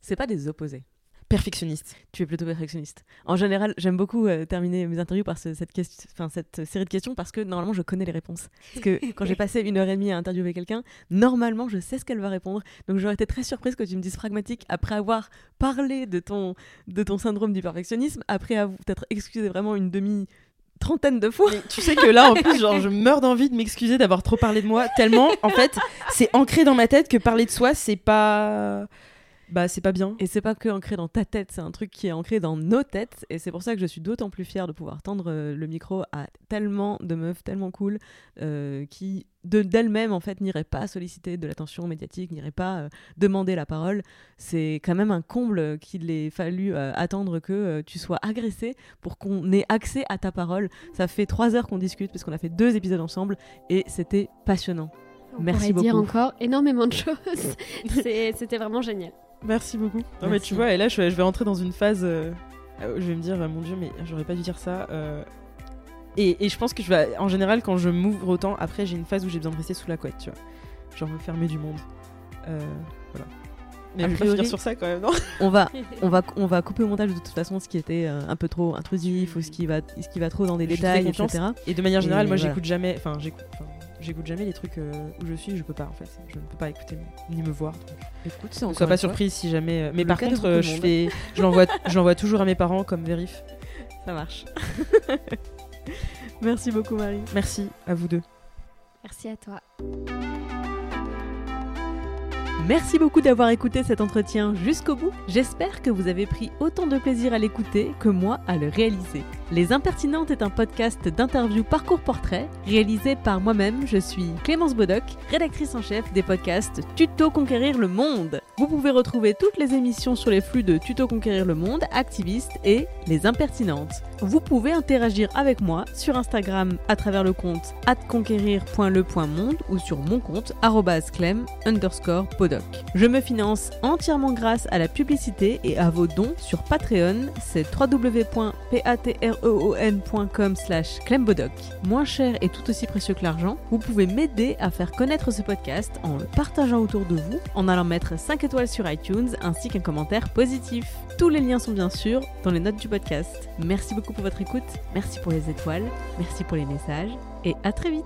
C'est pas des opposés. Perfectionniste. Tu es plutôt perfectionniste. En général, j'aime beaucoup euh, terminer mes interviews par ce- cette, question, enfin, cette série de questions parce que normalement, je connais les réponses. Parce que quand j'ai [LAUGHS] passé une heure et demie à interviewer quelqu'un, normalement, je sais ce qu'elle va répondre. Donc, j'aurais été très surprise que tu me dises pragmatique après avoir parlé de ton, de ton syndrome du perfectionnisme, après avoir peut-être excusé vraiment une demi trentaine de fois. Mais tu sais que là, en plus, genre, je meurs d'envie de m'excuser d'avoir trop parlé de moi, tellement, en fait, c'est ancré dans ma tête que parler de soi, c'est pas. Bah, c'est pas bien. Et c'est pas que ancré dans ta tête, c'est un truc qui est ancré dans nos têtes. Et c'est pour ça que je suis d'autant plus fière de pouvoir tendre euh, le micro à tellement de meufs tellement cool euh, qui, de- d'elles-mêmes, en fait, n'iraient pas solliciter de l'attention médiatique, n'iraient pas euh, demander la parole. C'est quand même un comble qu'il ait fallu euh, attendre que euh, tu sois agressé pour qu'on ait accès à ta parole. Ça fait trois heures qu'on discute parce qu'on a fait deux épisodes ensemble et c'était passionnant. On Merci pourrait dire encore énormément de choses. [LAUGHS] C'était vraiment génial. Merci beaucoup. Non, mais tu vois, et là, je, je vais rentrer dans une phase. euh, où je vais me dire, euh, mon dieu, mais j'aurais pas dû dire ça. euh, Et, et je pense que je vais. En général, quand je m'ouvre autant, après, j'ai une phase où j'ai besoin de rester sous la couette, tu vois. Genre me fermer du monde. Euh, voilà. Mais je vais pas priori- finir sur ça quand même, non On va, [LAUGHS] on va, on va couper au montage de toute façon ce qui était euh, un peu trop intrusif ou ce qui va, ce qui va trop dans des Je détails, etc. Et de manière générale, Et moi, voilà. j'écoute jamais. Enfin, j'écoute. J'écoute jamais les trucs euh, où je suis, je peux pas en fait. Je ne peux pas écouter ni me voir. donc Écoute, c'est Ne encore sois pas surprise si jamais. euh, Mais Le par contre, euh, je fais, je l'envoie, je l'envoie toujours à mes parents comme vérif. [LAUGHS] Ça marche. [LAUGHS] Merci beaucoup Marie. Merci à vous deux. Merci à toi. Merci beaucoup d'avoir écouté cet entretien jusqu'au bout. J'espère que vous avez pris autant de plaisir à l'écouter que moi à le réaliser. Les Impertinentes est un podcast d'interview parcours portrait réalisé par moi-même. Je suis Clémence Bodoc, rédactrice en chef des podcasts Tuto Conquérir le Monde. Vous pouvez retrouver toutes les émissions sur les flux de Tuto Conquérir le Monde, Activiste et Les Impertinentes. Vous pouvez interagir avec moi sur Instagram à travers le compte atconquérir.le.monde ou sur mon compte clem underscore podoc. Je me finance entièrement grâce à la publicité et à vos dons sur Patreon, c'est slash. Moins cher et tout aussi précieux que l'argent, vous pouvez m'aider à faire connaître ce podcast en le partageant autour de vous, en allant mettre 5 étoiles sur iTunes ainsi qu'un commentaire positif. Tous les liens sont bien sûr dans les notes du podcast. Merci beaucoup pour votre écoute, merci pour les étoiles, merci pour les messages et à très vite?